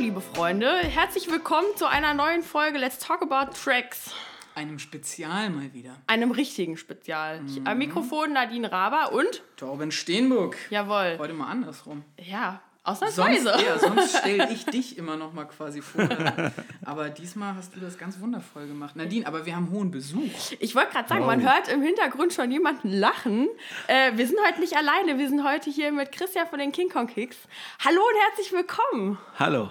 Hallo, liebe Freunde. Herzlich willkommen zu einer neuen Folge Let's Talk About Tracks. Einem Spezial mal wieder. Einem richtigen Spezial. Ich, am Mikrofon Nadine Raber und. Torben Steenburg. Jawohl. Heute mal andersrum. Ja, Sonst, ausnahmsweise. ja, sonst stelle ich dich immer noch mal quasi vor. Aber diesmal hast du das ganz wundervoll gemacht. Nadine, aber wir haben hohen Besuch. Ich wollte gerade sagen, man hört im Hintergrund schon jemanden lachen. Äh, wir sind heute nicht alleine. Wir sind heute hier mit Christian von den King Kong Kicks. Hallo und herzlich willkommen. Hallo.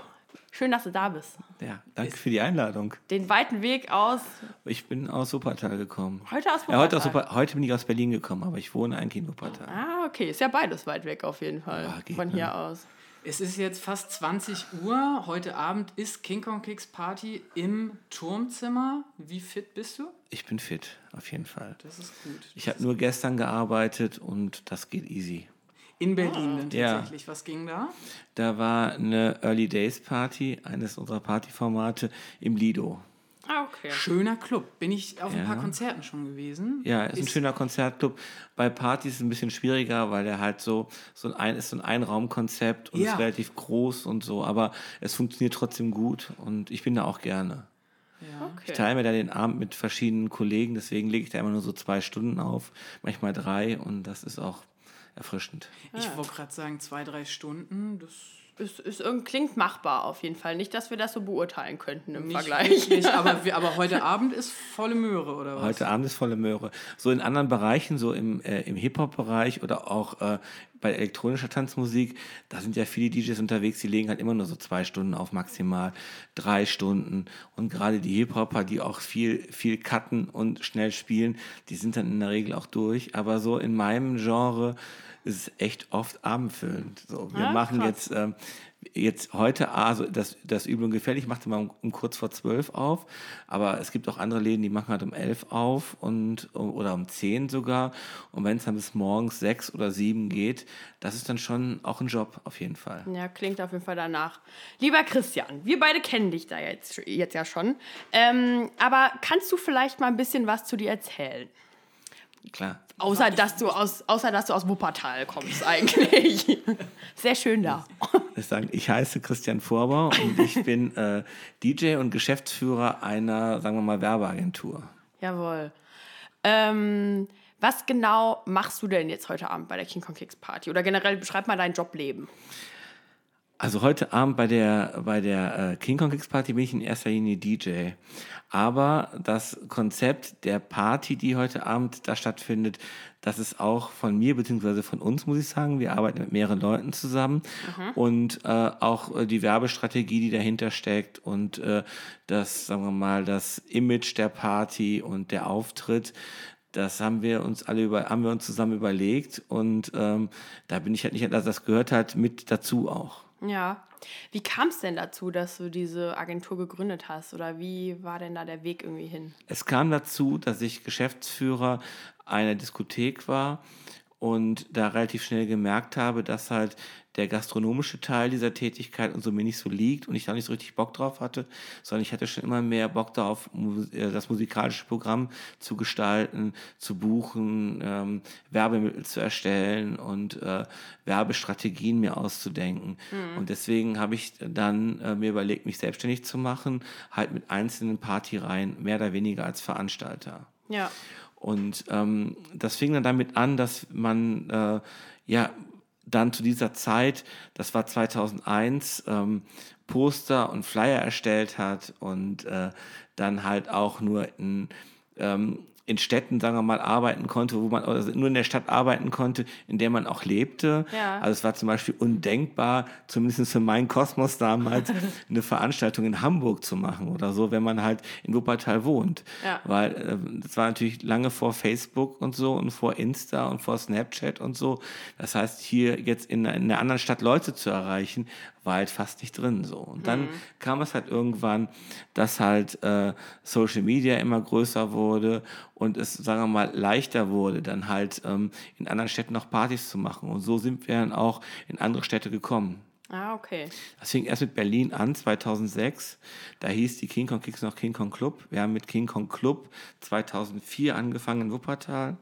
Schön, dass du da bist. Ja, danke für die Einladung. Den weiten Weg aus. Ich bin aus Wuppertal gekommen. Heute aus Ja, heute, aus Wuppertal. Wupper- heute bin ich aus Berlin gekommen, aber ich wohne eigentlich in Wuppertal. Ah, okay. Ist ja beides weit weg auf jeden Fall. Ja, geht, von ne? hier aus. Es ist jetzt fast 20 Uhr. Heute Abend ist King Kong Kicks Party im Turmzimmer. Wie fit bist du? Ich bin fit, auf jeden Fall. Das ist gut. Ich habe nur gestern gearbeitet und das geht easy. In Berlin dann Ja. tatsächlich. Was ging da? Da war eine Early Days Party, eines unserer Partyformate im Lido. Ah, okay. Schöner Club. Bin ich auf ein Ja. paar Konzerten schon gewesen. Ja, ist ein schöner Konzertclub. Bei Partys ist es ein bisschen schwieriger, weil der halt so, so ein, ist so ein Einraumkonzept und Ja. ist relativ groß und so, aber es funktioniert trotzdem gut und ich bin da auch gerne. Ja. Ich teile mir da den Abend mit verschiedenen Kollegen, deswegen lege ich da immer nur so zwei Stunden auf, manchmal drei und das ist auch erfrischend. Ich wollte gerade sagen, zwei, drei Stunden. Das Ist, ist, irgend- klingt machbar auf jeden Fall. Nicht, dass wir das so beurteilen könnten im nicht Vergleich. wirklich, aber, wir- aber heute Abend ist volle Möhre, oder was? Heute Abend ist volle Möhre. So in anderen Bereichen, so im, äh, im Hip-Hop-Bereich oder auch äh, bei elektronischer Tanzmusik, da sind ja viele DJs unterwegs, die legen halt immer nur so zwei Stunden auf, maximal drei Stunden. Und gerade die Hip-Hopper, die auch viel, viel cutten und schnell spielen, die sind dann in der Regel auch durch. Aber so in meinem Genre ist es echt oft abendfüllend. So, wir Ah, machen krass. jetzt ähm, jetzt heute, also das, das Übel und Gefährlich macht immer um, um kurz vor zwölf auf, aber es gibt auch andere Läden, die machen halt um elf auf und oder um zehn sogar. Und wenn es dann bis morgens sechs oder sieben geht, das ist dann schon auch ein Job auf jeden Fall. Ja, klingt auf jeden Fall danach. Lieber Christian, wir beide kennen dich da jetzt, jetzt ja schon. Ähm, aber kannst du vielleicht mal ein bisschen was zu dir erzählen? Klar. Außer dass du aus, außer dass du aus Wuppertal kommst eigentlich. Sehr schön da. Ich, heiße Christian Vorbau und ich bin äh, DJ und Geschäftsführer einer, sagen wir mal, Werbeagentur. Jawohl. Ähm, was genau machst du denn jetzt heute Abend bei der King Kong Kicks Party? Oder generell beschreib mal dein Jobleben. Also heute Abend bei der, bei der äh, King Kong Kicks Party bin ich in erster Linie DJ. Aber das Konzept der Party, die heute Abend da stattfindet, das ist auch von mir beziehungsweise von uns, muss ich sagen. Wir arbeiten mit mehreren Leuten zusammen und äh, auch äh, die Werbestrategie, die dahinter steckt und äh, das, sagen wir mal, das Image der Party und der Auftritt, das haben wir uns alle über, haben wir uns zusammen überlegt und ähm, da bin ich halt nicht, also das gehört halt mit dazu auch. Ja. Wie kam es denn dazu, dass du diese Agentur gegründet hast? Oder wie war denn da der Weg irgendwie hin? Es kam dazu, dass ich Geschäftsführer einer Diskothek war und da relativ schnell gemerkt habe, dass halt der gastronomische Teil dieser Tätigkeit und so mir nicht so liegt und ich da nicht so richtig Bock drauf hatte, sondern ich hatte schon immer mehr Bock darauf, äh, das musikalische Programm zu gestalten, zu buchen, ähm, Werbemittel zu erstellen und äh, Werbestrategien mir auszudenken. Und deswegen habe ich dann äh, mir überlegt, mich selbstständig zu machen, halt mit einzelnen Partyreihen, mehr oder weniger als Veranstalter. Ja. Und ähm, das fing dann damit an, dass man äh, ja dann zu dieser Zeit, das war 2001, ähm, Poster und Flyer erstellt hat und äh, dann halt auch nur in, ähm, in Städten, sagen wir mal, arbeiten konnte, wo man also nur in der Stadt arbeiten konnte, in der man auch lebte. Ja. Also es war zum Beispiel undenkbar, zumindest für meinen Kosmos damals, eine Veranstaltung in Hamburg zu machen oder so, wenn man halt in Wuppertal wohnt. Ja. Weil äh, das war natürlich lange vor Facebook und so und vor Insta und vor Snapchat und so. Das heißt, hier jetzt in, in einer anderen Stadt Leute zu erreichen, war halt fast nicht drin so. Und dann kam es halt irgendwann, dass halt äh, Social Media immer größer wurde und es, sagen wir mal, leichter wurde, dann halt ähm, in anderen Städten noch Partys zu machen. Und so sind wir dann auch in andere Städte gekommen. Ah, okay. Das fing erst mit Berlin an, 2006. Da hieß die King Kong Kicks noch King Kong Club. Wir haben mit King Kong Club 2004 angefangen in Wuppertal.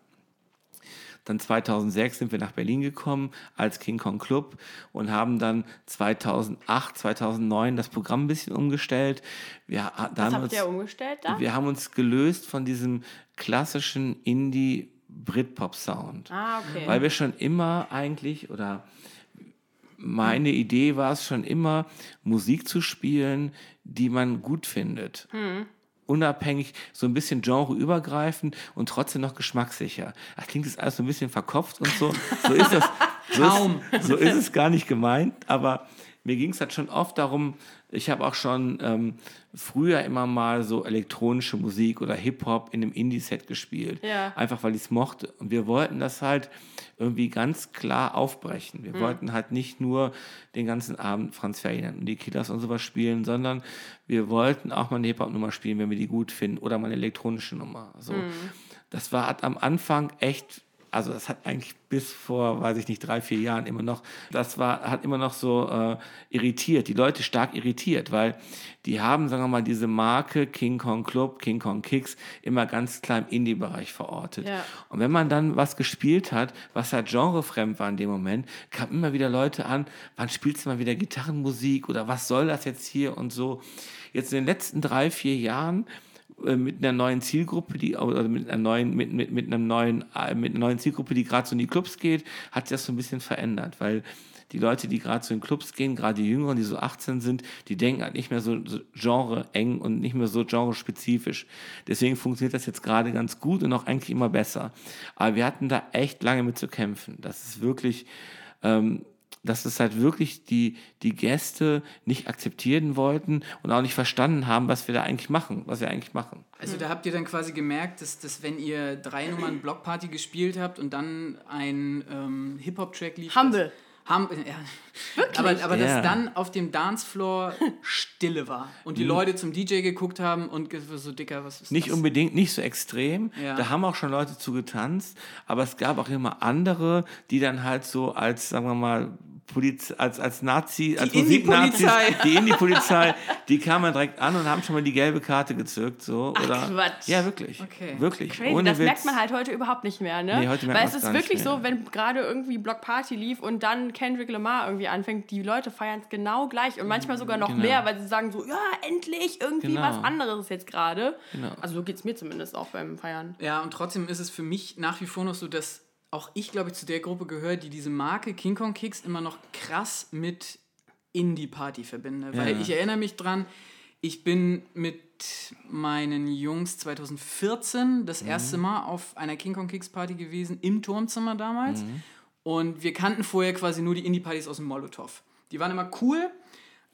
Dann 2006 sind wir nach Berlin gekommen als King Kong Club und haben dann 2008, 2009 das Programm ein bisschen umgestellt. Wir, Was habt ihr umgestellt da? Wir haben uns gelöst von diesem klassischen Indie Britpop-Sound. Ah, okay. Weil wir schon immer eigentlich, oder meine Idee war es schon immer, Musik zu spielen, die man gut findet. Unabhängig, so ein bisschen genreübergreifend und trotzdem noch geschmackssicher. Ach, klingt das alles so ein bisschen verkopft und so. So ist das. So. Ist, so ist es gar nicht gemeint, aber mir ging es halt schon oft darum, ich habe auch schon ähm, früher immer mal so elektronische Musik oder Hip-Hop in einem Indie-Set gespielt. Ja. Einfach weil ich es mochte. Und wir wollten das halt irgendwie ganz klar aufbrechen. Wir wollten halt nicht nur den ganzen Abend Franz Ferdinand und die Killers und sowas spielen, sondern wir wollten auch mal eine Hip-Hop-Nummer spielen, wenn wir die gut finden, oder mal eine elektronische Nummer. So. Das war am Anfang echt also das hat eigentlich bis vor, weiß ich nicht, drei, vier Jahren immer noch, das war, hat immer noch so äh, irritiert, die Leute stark irritiert, weil die haben, sagen wir mal, diese Marke King Kong Club, King Kong Kicks immer ganz klar im Indie-Bereich verortet. Ja. Und wenn man dann was gespielt hat, was halt genrefremd war in dem Moment, kamen immer wieder Leute an, wann spielst du mal wieder Gitarrenmusik oder was soll das jetzt hier und so. Jetzt in den letzten drei, vier Jahren mit einer neuen Zielgruppe, die oder mit einer neuen, mit, mit, mit einem neuen, äh, mit einer neuen Zielgruppe, die gerade so in die Clubs geht, hat sich das so ein bisschen verändert, weil die Leute, die gerade so in Clubs gehen, gerade die Jüngeren, die so 18 sind, die denken halt nicht mehr so, so genre eng und nicht mehr so genre-spezifisch. Deswegen funktioniert das jetzt gerade ganz gut und auch eigentlich immer besser. Aber wir hatten da echt lange mit zu kämpfen. Das ist wirklich, ähm, dass es halt wirklich die, die Gäste nicht akzeptieren wollten und auch nicht verstanden haben, was wir da eigentlich machen, was wir eigentlich machen. Also da habt ihr dann quasi gemerkt, dass, dass wenn ihr drei Nummern Blockparty gespielt habt und dann ein ähm, Hip-Hop-Track lief... Humble. Hum, ja. Aber, aber Ja. dass dann auf dem Dancefloor Stille war und die Leute zum DJ geguckt haben und so dicker, was ist Nicht das? unbedingt, nicht so extrem. Ja. Da haben auch schon Leute zu getanzt, aber es gab auch immer andere, die dann halt so als, sagen wir mal, Poliz als, als Nazi, als Musiknazis, die Indie-Polizei, die kamen direkt an und haben schon mal die gelbe Karte gezückt. So, oder, Quatsch. Ja, wirklich. Okay. Wirklich. Crazy, Ohne das Witz. merkt man halt heute überhaupt nicht mehr, ne? Nee, heute merkt Weil es ist wirklich so, wenn gerade irgendwie Block Party lief und dann Kendrick Lamar irgendwie anfängt, die Leute feiern es genau gleich und manchmal sogar noch Genau. mehr, weil sie sagen so, ja, endlich irgendwie Genau. was anderes jetzt gerade. Genau. Also so geht es mir zumindest auch beim Feiern. Ja, und trotzdem ist es für mich nach wie vor noch so, dass auch ich, glaube ich, zu der Gruppe gehöre, die diese Marke King Kong Kicks immer noch krass mit Indie-Party verbinde. Weil Ja. ich erinnere mich dran, ich bin mit meinen Jungs 2014 das Mhm. erste Mal auf einer King Kong Kicks Party gewesen, im Turmzimmer damals. Mhm. Und wir kannten vorher quasi nur die Indie-Partys aus dem Molotow. Die waren immer cool.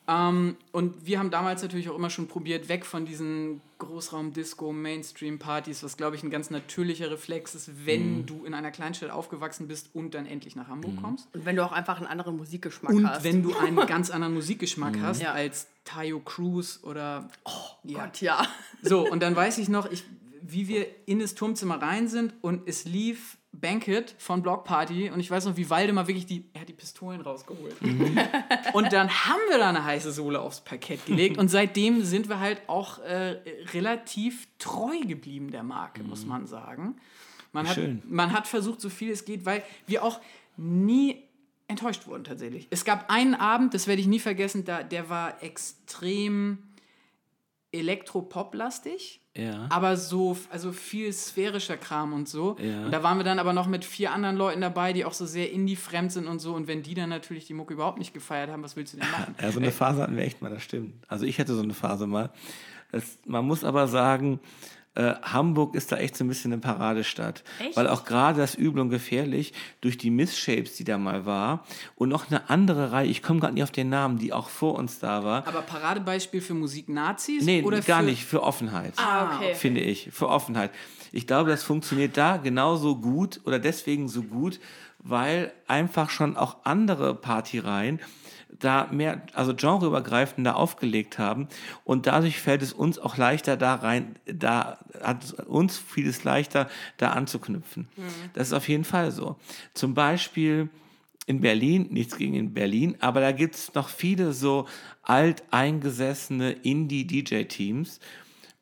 Ähm, und wir haben damals natürlich auch immer schon probiert, weg von diesen Großraum-Disco, Mainstream-Partys, was glaube ich ein ganz natürlicher Reflex ist, wenn Mhm. du in einer Kleinstadt aufgewachsen bist und dann endlich nach Hamburg kommst. Und wenn du auch einfach einen anderen Musikgeschmack Und hast. wenn du einen ganz anderen Musikgeschmack hast Ja. als Tayo Cruz oder. Oh, ja. Gott, ja. So, und dann weiß ich noch, ich, wie wir in das Turmzimmer rein sind und es lief Banquet von Block Party und ich weiß noch, wie Waldemar wirklich die, er hat die Pistolen rausgeholt. Und dann haben wir da eine heiße Sohle aufs Parkett gelegt und seitdem sind wir halt auch äh, relativ treu geblieben der Marke, muss man sagen. Man hat, Schön. man hat versucht, so viel es geht, weil wir auch nie enttäuscht wurden tatsächlich. Es gab einen Abend, das werde ich nie vergessen, da, der war extrem elektropop-lastig Ja. aber so, also viel sphärischer Kram und so. Ja. Und da waren wir dann aber noch mit vier anderen Leuten dabei, die auch so sehr indie-fremd sind und so. Und wenn die dann natürlich die Mucke überhaupt nicht gefeiert haben, was willst du denn machen? Ja, so eine Phase hatten wir echt mal, das stimmt. Also ich hatte so eine Phase mal. Das, man muss aber sagen, äh, Hamburg ist da echt so ein bisschen eine Paradestadt. Echt? Weil auch gerade das Übel und Gefährlich durch die Missshapes, die da mal war und noch eine andere Reihe, ich komme gerade nicht auf den Namen, die auch vor uns da war. Aber Paradebeispiel für Musik-Nazis? Nee, oder gar für, nicht, für Offenheit. Ah, okay. Finde ich, für Offenheit. Ich glaube, das funktioniert da genauso gut oder deswegen so gut, weil einfach schon auch andere Partyreihen da mehr, also genreübergreifender aufgelegt haben und dadurch fällt es uns auch leichter da rein, da hat uns vieles leichter da anzuknüpfen. Das ist auf jeden Fall so. Zum Beispiel in Berlin, nichts gegen in Berlin, aber da gibt es noch viele so alteingesessene Indie-DJ-Teams.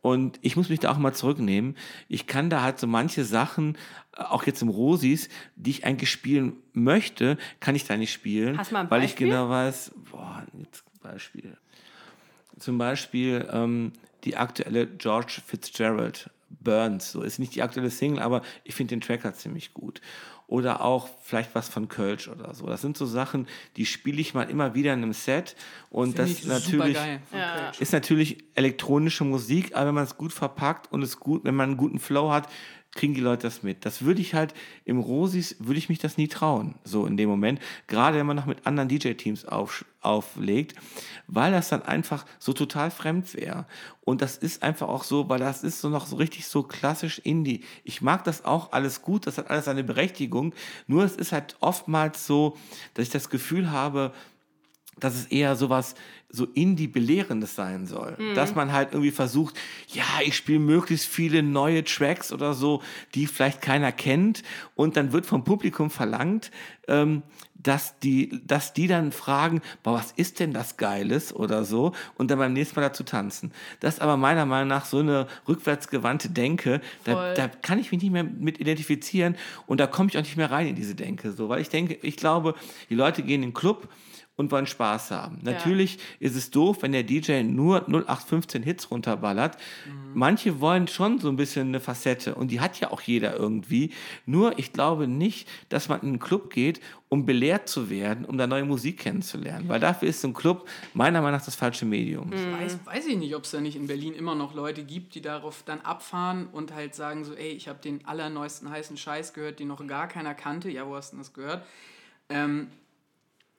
Und ich muss mich da auch mal zurücknehmen. Ich kann da halt so manche Sachen, äh, auch jetzt im Rosis, die ich eigentlich spielen möchte, kann ich da nicht spielen. Hast mal ein weil ich Beispiel? genau weiß, boah, jetzt Beispiel. Zum Beispiel ähm, die aktuelle George Fitzgerald Burns. So ist nicht die aktuelle Single, aber ich finde den Track halt ziemlich gut. Oder auch vielleicht was von Kölsch oder so. Das sind so Sachen, die spiele ich mal immer wieder in einem Set. Und Finde das ich natürlich ist natürlich elektronische Musik, aber wenn man es gut verpackt und es gut, wenn man einen guten Flow hat, kriegen die Leute das mit. Das würde ich halt im Rosis, würde ich mich das nie trauen, so in dem Moment. Gerade wenn man noch mit anderen DJ-Teams auf, auflegt, weil das dann einfach so total fremd wäre. Und das ist einfach auch so, weil das ist so noch so richtig so klassisch Indie. Ich mag das auch alles gut, das hat alles seine Berechtigung. Nur es ist halt oftmals so, dass ich das Gefühl habe, dass es eher sowas so Indie-Belehrendes sein soll. Dass man halt irgendwie versucht, ja, ich spiele möglichst viele neue Tracks oder so, die vielleicht keiner kennt. Und dann wird vom Publikum verlangt, ähm, dass die, dass die dann fragen, boah, was ist denn das Geiles oder so, und dann beim nächsten Mal dazu tanzen. Das ist aber meiner Meinung nach so eine rückwärtsgewandte Denke, da, da kann ich mich nicht mehr mit identifizieren und da komme ich auch nicht mehr rein in diese Denke, so, weil ich denke, ich glaube, die Leute gehen in den Club und wollen Spaß haben. Natürlich ist es doof, wenn der DJ nur 0815 Hits runterballert. Manche wollen schon so ein bisschen eine Facette und die hat ja auch jeder irgendwie. Nur ich glaube nicht, dass man in einen Club geht, um belehrt zu werden, um da neue Musik kennenzulernen. Weil dafür ist so ein Club meiner Meinung nach das falsche Medium. Weiß, weiß ich nicht, ob es da nicht in Berlin immer noch Leute gibt, die darauf dann abfahren und halt sagen so, ey, ich habe den allerneuesten heißen Scheiß gehört, den noch gar keiner kannte. Ja, wo hast du denn das gehört? Ähm,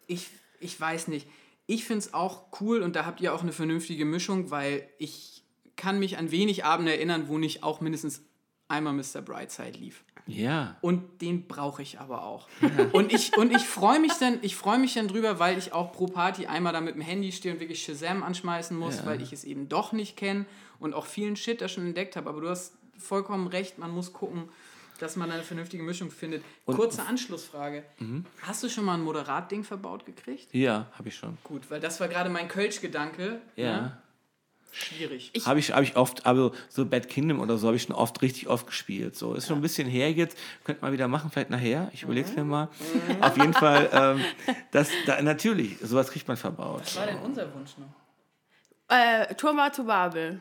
ich, ich weiß nicht. Ich finde es auch cool und da habt ihr auch eine vernünftige Mischung, weil ich kann mich an wenig Abende erinnern, wo nicht auch mindestens einmal Mr. Brightside lief. Ja. Und den brauche ich aber auch. Und ich, und ich freue mich dann, ich freue mich dann drüber, weil ich auch pro Party einmal da mit dem Handy stehe und wirklich Shazam anschmeißen muss, Ja. weil ich es eben doch nicht kenne und auch vielen Shit da schon entdeckt habe. Aber du hast vollkommen recht, man muss gucken, dass man eine vernünftige Mischung findet. Kurze Anschlussfrage. Hast du schon mal ein Moderat-Ding verbaut gekriegt? Ja, habe ich schon. Gut, weil das war gerade mein Kölsch-Gedanke. Ja. Ne? Schwierig. Habe ich, hab ich oft, aber so Bad Kingdom oder so habe ich schon oft, richtig oft gespielt. So, ist schon ein bisschen her jetzt. Könnt mal wieder machen, vielleicht nachher. Ich überlege es mir mal. Auf jeden Fall, ähm, das, da, natürlich, sowas kriegt man verbaut. Was war denn unser Wunsch noch? Äh, Turma zu Babel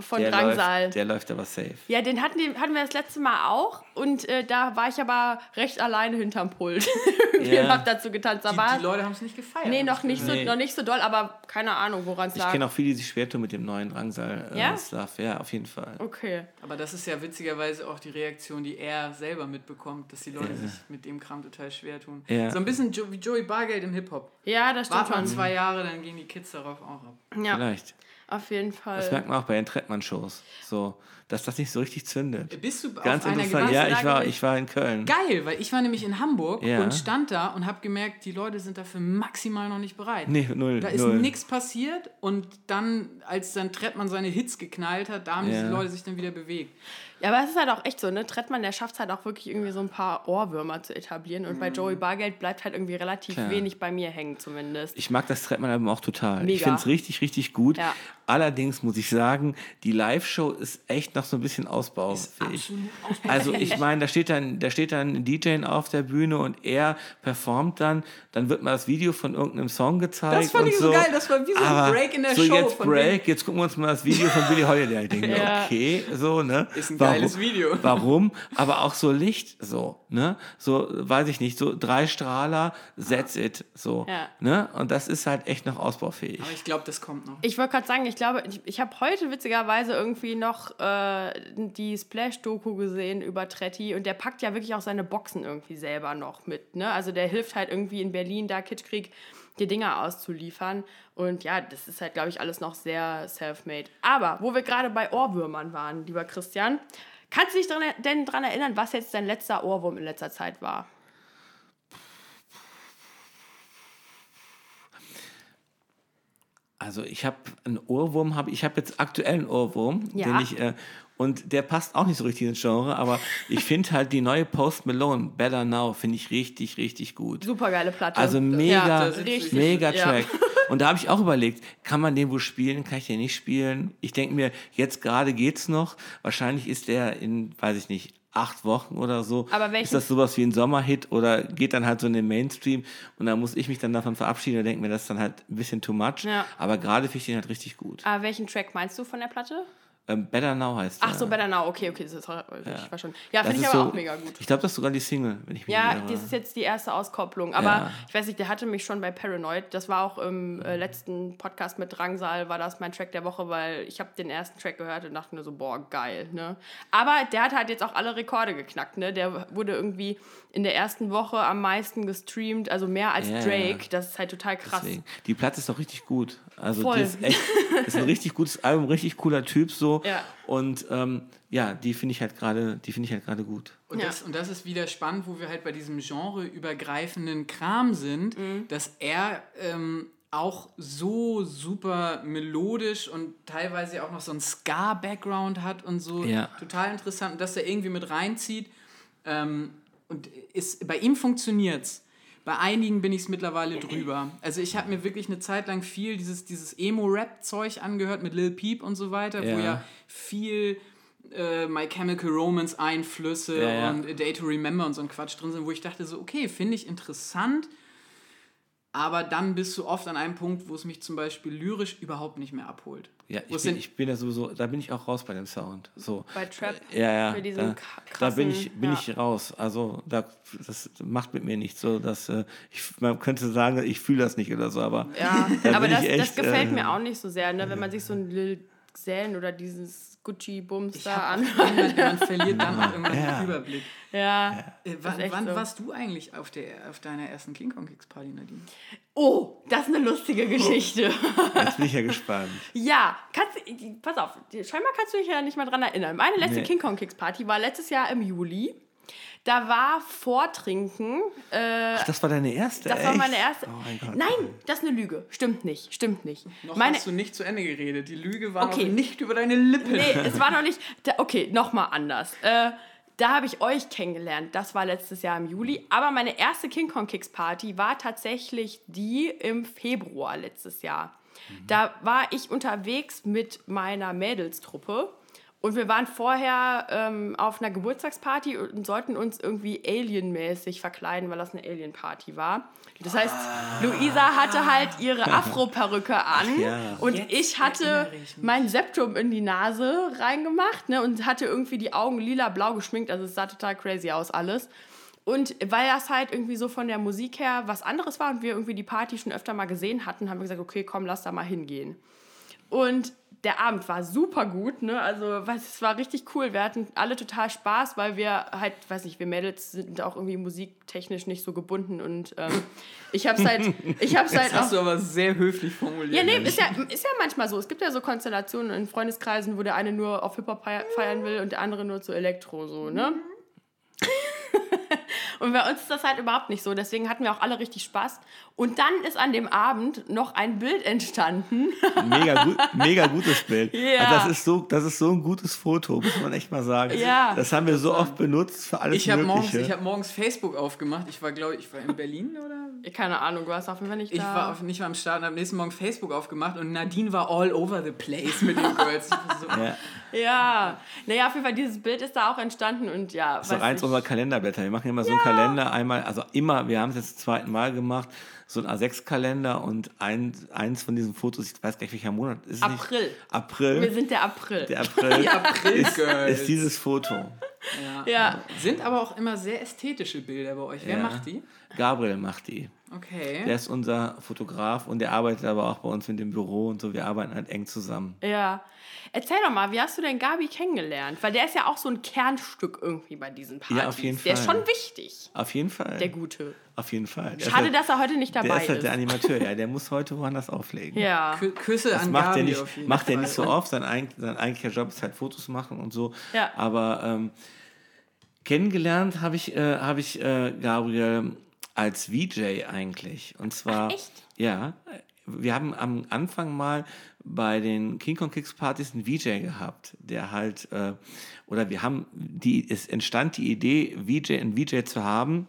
von Der Drangsal. läuft, der läuft aber safe. ja, den hatten, die, hatten wir das letzte Mal auch und äh, da war ich aber recht alleine hinterm Pult. Wir Ja. haben dazu getanzt, Die, aber die Leute haben es nicht gefeiert. nee, noch nicht, so, Nee. noch nicht so doll, aber keine Ahnung, woran es Ich lag. kenne auch viele, die sich schwer tun mit dem neuen Drangsal-Stuff. Ja? Stuff. ja, auf jeden Fall. Okay. Aber das ist ja witzigerweise auch die Reaktion, die er selber mitbekommt, dass die Leute sich mit dem Kram total schwer tun. Ja. So ein bisschen jo wie Joey Bargeld im Hip-Hop. Ja, das stimmt Wart mal schon. zwei Jahre, dann gehen die Kids darauf auch ab. Ja, Vielleicht. auf jeden Fall. Das merkt man auch bei den Trettmann-Shows. So, dass das nicht so richtig zündet. Bist du Ganz auf einer interessant. Ja, ich war, ich war in Köln. Geil, weil ich war nämlich in Hamburg Ja. und stand da und habe gemerkt, die Leute sind dafür maximal noch nicht bereit. Nee, null. Da ist nichts passiert und dann, als dann Trettmann seine Hits geknallt hat, da haben Ja. die Leute sich dann wieder bewegt. Ja, aber es ist halt auch echt so, ne? Trettmann, der schafft es halt auch wirklich irgendwie so ein paar Ohrwürmer zu etablieren. Und bei Joey Bargeld bleibt halt irgendwie relativ Klar. wenig bei mir hängen, zumindest. Ich mag das Trettmann-Album auch total. Ich Mega. finde es richtig, richtig gut. Ja. Allerdings muss ich sagen, die Live-Show ist echt noch so ein bisschen ausbaufähig. Also ich meine, da steht dann, da steht dann ein DJ auf der Bühne und er performt dann, dann wird mal das Video von irgendeinem Song gezeigt. Das fand und ich so geil, das war wie so ein Aber Break in der so Show jetzt von Break, jetzt gucken wir uns mal das Video von Billie Holiday. Ich denke mir, Ja. okay, so, ne? Ist ein Warum- geiles Video. Warum? Aber auch so Licht, so, ne? So, weiß ich nicht, so drei Strahler, that's it, so, Ja. ne? Und das ist halt echt noch ausbaufähig. Aber ich glaube, das kommt noch. Ich wollte gerade sagen, ich glaube, ich, ich habe heute witzigerweise irgendwie noch äh, die Splash-Doku gesehen über Tretti und der packt ja wirklich auch seine Boxen irgendwie selber noch mit. Ne? Also der hilft halt irgendwie in Berlin, da Kitschkrieg, die Dinger auszuliefern. Und ja, das ist halt, glaube ich, alles noch sehr self-made. Aber wo wir gerade bei Ohrwürmern waren, lieber Christian, kannst du dich dran, denn daran erinnern, was jetzt dein letzter Ohrwurm in letzter Zeit war? Also ich habe einen Ohrwurm, hab, ich habe jetzt aktuell einen Ohrwurm, Ja. den ich, äh, Und der passt auch nicht so richtig ins Genre, aber ich finde halt die neue Post Malone, Better Now, finde ich richtig, richtig gut. Super geile Platte. Also mega, richtig- mega ja. Track. Und da habe ich auch überlegt, kann man den wohl spielen, kann ich den nicht spielen? Ich denke mir, jetzt gerade geht's noch. Wahrscheinlich ist der in, weiß ich nicht, acht Wochen oder so. Aber welchen- ist das sowas wie ein Sommerhit oder geht dann halt so in den Mainstream und da muss ich mich dann davon verabschieden und denke mir, das ist dann halt ein bisschen too much. Ja. Aber gerade finde ich den halt richtig gut. Ah, welchen Track meinst du von der Platte? Ähm, Better Now heißt Ach so, Better Now. Okay, okay, das ist ich war schon. Ja, finde ich aber so- auch mega gut. Ich glaube, das ist sogar die Single, wenn ich mich Ja, das ist jetzt die erste Auskopplung. Aber Ja. ich weiß nicht, der hatte mich schon bei Paranoid. Das war auch im äh, letzten Podcast mit Drangsal, war das mein Track der Woche, weil ich habe den ersten Track gehört und dachte nur so, boah, geil. Ne? Aber der hat halt jetzt auch alle Rekorde geknackt. Ne? Der wurde irgendwie in der ersten Woche am meisten gestreamt, also mehr als Ja, Drake. ja. Das ist halt total krass. Deswegen. Die Platte ist doch richtig gut. Also Voll. ist echt, ist ein richtig gutes Album, richtig cooler Typ so. Ja. Und ähm, ja, die finde ich halt gerade, die finde ich halt gerade gut. Und, Ja. das, und das ist wieder spannend, wo wir halt bei diesem genreübergreifenden Kram sind, Mhm. dass er ähm, auch so super melodisch und teilweise auch noch so einen Ska-Background hat und so. Ja. Total interessant. Und dass er irgendwie mit reinzieht. Ähm, und ist, bei ihm funktioniert's. Bei einigen bin ich es mittlerweile drüber. Also ich habe mir wirklich eine Zeit lang viel dieses, dieses Emo-Rap-Zeug angehört mit Lil Peep und so weiter, wo Ja. ja viel äh, My Chemical Romance Einflüsse Ja, ja. und A Day to Remember und so ein Quatsch drin sind, wo ich dachte so, okay, finde ich interessant, aber dann bist du oft an einem Punkt, wo es mich zum Beispiel lyrisch überhaupt nicht mehr abholt. Ja, ich bin, ich bin ja sowieso, da bin ich auch raus bei dem Sound. So. Bei Trap. Ja, ja. Bei diesem da, k- da bin ich, krassen- bin ja. ich raus. Also da, das macht mit mir nichts so. Dass, äh, ich, man könnte sagen, ich fühle das nicht oder so, aber Ja, Da aber das, ich das echt, gefällt äh, mir auch nicht so sehr, ne? wenn man sich so ein Lil Xan oder dieses Gucci-Bums Ich da an. irgendwann, man verliert dann auch irgendwann Ja. den Überblick. Ja. Äh, wann wann so. warst du eigentlich auf, der, auf deiner ersten King Kong Kicks Party, Nadine? Oh, das ist eine lustige Geschichte. jetzt bin ich ja gespannt. Ja, kannst, pass auf, scheinbar kannst du dich ja nicht mal dran erinnern. Meine letzte Nee. King Kong Kicks Party war letztes Jahr im Juli. Da war Vortrinken. Äh, Ach, das war deine erste? das war echt? meine erste. Oh mein Gott. Nein, das ist eine Lüge. Stimmt nicht. Stimmt nicht. Noch meine, hast du nicht zu Ende geredet. Die Lüge war Okay. noch nicht über deine Lippen. Nee, es war noch nicht. Da, okay, nochmal anders. Äh, da habe ich euch kennengelernt. Das war letztes Jahr im Juli. Aber meine erste King Kong Kicks Party war tatsächlich die im Februar letztes Jahr. Da war ich unterwegs mit meiner Mädelstruppe. Und wir waren vorher ähm, auf einer Geburtstagsparty und sollten uns irgendwie alienmäßig verkleiden, weil das eine Alien-Party war. Das heißt, Luisa hatte halt ihre Afro-Perücke an ja. und Jetzt ich hatte ich mein Septum in die Nase reingemacht ne, und hatte irgendwie die Augen lila-blau geschminkt. Also es sah total crazy aus alles. Und weil das halt irgendwie so von der Musik her was anderes war und wir irgendwie die Party schon öfter mal gesehen hatten, haben wir gesagt, okay, komm, lass da mal hingehen. Und der Abend war super gut, ne? Also, was, es war richtig cool. Wir hatten alle total Spaß, weil wir halt, weiß nicht, wir Mädels sind auch irgendwie musiktechnisch nicht so gebunden und ähm, ich hab's halt, ich hab's halt Das hast auch. du aber sehr höflich formuliert. Ja, nee, ist ja, ist ja manchmal so. Es gibt ja so Konstellationen in Freundeskreisen, wo der eine nur auf Hip-Hop feier- feiern will und der andere nur zu Elektro, so, ne? Und bei uns ist das halt überhaupt nicht so. Deswegen hatten wir auch alle richtig Spaß. Und dann ist an dem Abend noch ein Bild entstanden. Mega, gut, mega gutes Bild. Ja. Also das, ist so, das ist so ein gutes Foto, muss man echt mal sagen. Ja. Das haben wir so oft benutzt für alles Ich habe morgens, Mögliche. ich hab morgens Facebook aufgemacht. Ich war, glaube ich, ich war in Berlin oder? Keine Ahnung, du warst auf jeden Fall nicht Ich da. war auf, nicht mal am Start und habe nächsten Morgen Facebook aufgemacht und Nadine war all over the place mit den Girls. Ich war so, ja. Ja. Naja, auf jeden Fall, dieses Bild ist da auch entstanden und ja. Das ist weiß eins unserer Kalenderblätter. Wir machen immer so einen Kalender einmal, also immer, wir haben es jetzt zum zweiten Mal gemacht, so ein A6-Kalender und ein, eins von diesen Fotos, ich weiß gar nicht welcher Monat ist es nicht? April. April. Wir sind der April. der April die April-Girls. ist dieses Foto. ja. ja. Sind aber auch immer sehr ästhetische Bilder bei euch. Wer Ja. macht die? Gabriel macht die. Okay. Der ist unser Fotograf und der arbeitet aber auch bei uns mit dem Büro und so. Wir arbeiten halt eng zusammen. Ja. Erzähl doch mal, wie hast du denn Gabi kennengelernt? Weil der ist ja auch so ein Kernstück irgendwie bei diesen Partys. Ja, auf jeden Der ist Fall. schon wichtig, Auf jeden Fall. der Gute. Auf jeden Fall. Der Schade, halt, dass er heute nicht der dabei ist halt ist. der Animateur, ja. Der muss heute woanders auflegen. Ja. Kü Küsse Das an macht Gabi er nicht, auf jeden macht er Fall. nicht so oft. Sein, eig sein eigentlicher Job ist halt Fotos machen und so. Ja. Aber ähm, kennengelernt habe ich, äh, hab ich äh, Gabriel als VJ eigentlich. Und zwar. Ach, echt? Ja. Wir haben am Anfang mal bei den King Kong Kicks Partys einen VJ gehabt, der halt, äh, oder wir haben, die, es entstand die Idee, VJ, einen VJ zu haben,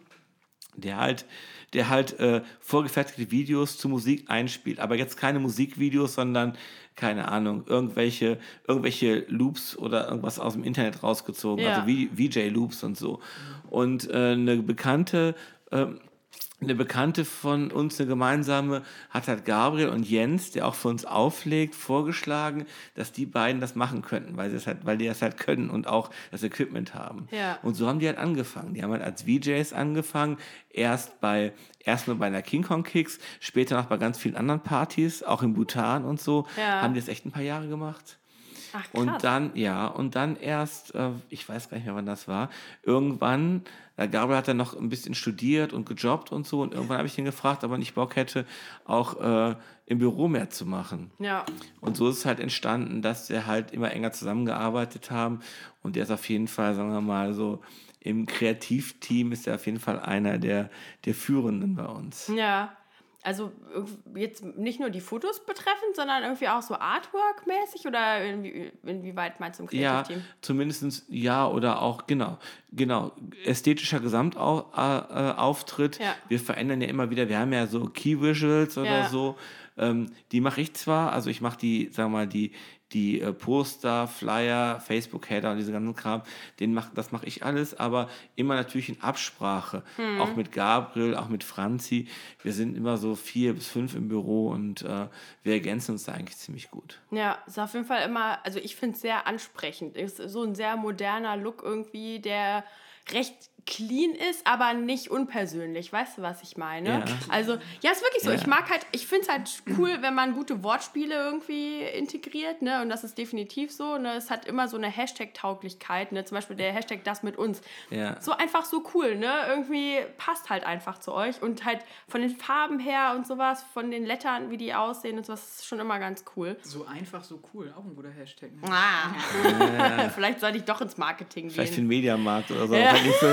der halt, der halt äh, vorgefertigte Videos zu Musik einspielt. Aber jetzt keine Musikvideos, sondern, keine Ahnung, irgendwelche, irgendwelche Loops oder irgendwas aus dem Internet rausgezogen, Ja. also VJ-Loops und so. Und äh, eine bekannte, ähm, eine Bekannte von uns, eine gemeinsame, hat halt Gabriel und Jens, der auch für uns auflegt, vorgeschlagen, dass die beiden das machen könnten, weil, sie es halt, weil die das halt können und auch das Equipment haben. Ja. Und so haben die halt angefangen. Die haben halt als VJs angefangen, erst bei erstmal bei einer King Kong Kicks, später noch bei ganz vielen anderen Partys, auch in Bhutan und so, Ja. haben die das echt ein paar Jahre gemacht. Ach, krass. Und dann, ja, und dann erst, äh, ich weiß gar nicht mehr, wann das war, irgendwann, äh, Gabriel hat dann noch ein bisschen studiert und gejobbt und so, und irgendwann habe ich ihn gefragt, ob er nicht Bock hätte, auch äh, im Büro mehr zu machen. ja. Und so ist es halt entstanden, dass wir halt immer enger zusammengearbeitet haben. Und der ist auf jeden Fall, sagen wir mal so, im Kreativteam ist er auf jeden Fall einer der, der Führenden bei uns. Ja. Also jetzt nicht nur die Fotos betreffend, sondern irgendwie auch so Artwork-mäßig oder inwie, inwieweit meinst du im Ja, Kreativteam? zumindest ja oder auch, genau, genau, ästhetischer Gesamtauftritt. Ja. Wir verändern ja immer wieder, wir haben ja so Key Visuals oder Ja. so. Ähm, die mache ich zwar, also ich mache die, sagen wir mal, die, die äh, Poster, Flyer, Facebook-Header und diese ganzen Kram, den mach, das mache ich alles, aber immer natürlich in Absprache. Hm. Auch mit Gabriel, auch mit Franzi. Wir sind immer so vier bis fünf im Büro und äh, wir ergänzen uns da eigentlich ziemlich gut. Ja, ist auf jeden Fall immer, also ich finde es sehr ansprechend. Ist so ein sehr moderner Look irgendwie, der recht clean ist, aber nicht unpersönlich. Weißt du, was ich meine? Ja. Also, ja, ist wirklich so. Ja. Ich mag halt, ich finde es halt cool, wenn man gute Wortspiele irgendwie integriert, ne? Und das ist definitiv so. Ne? Es hat immer so eine Hashtag-Tauglichkeit, ne? Zum Beispiel der Hashtag das mit uns. Ja. So einfach so cool, ne? Irgendwie passt halt einfach zu euch. Und halt von den Farben her und sowas, von den Lettern, wie die aussehen und sowas, ist schon immer ganz cool. So einfach, so cool. Auch ein guter Hashtag. Ne? Ah. Vielleicht sollte ich doch ins Marketing Vielleicht gehen. den Mediamarkt oder so. Ja. Wenn ich so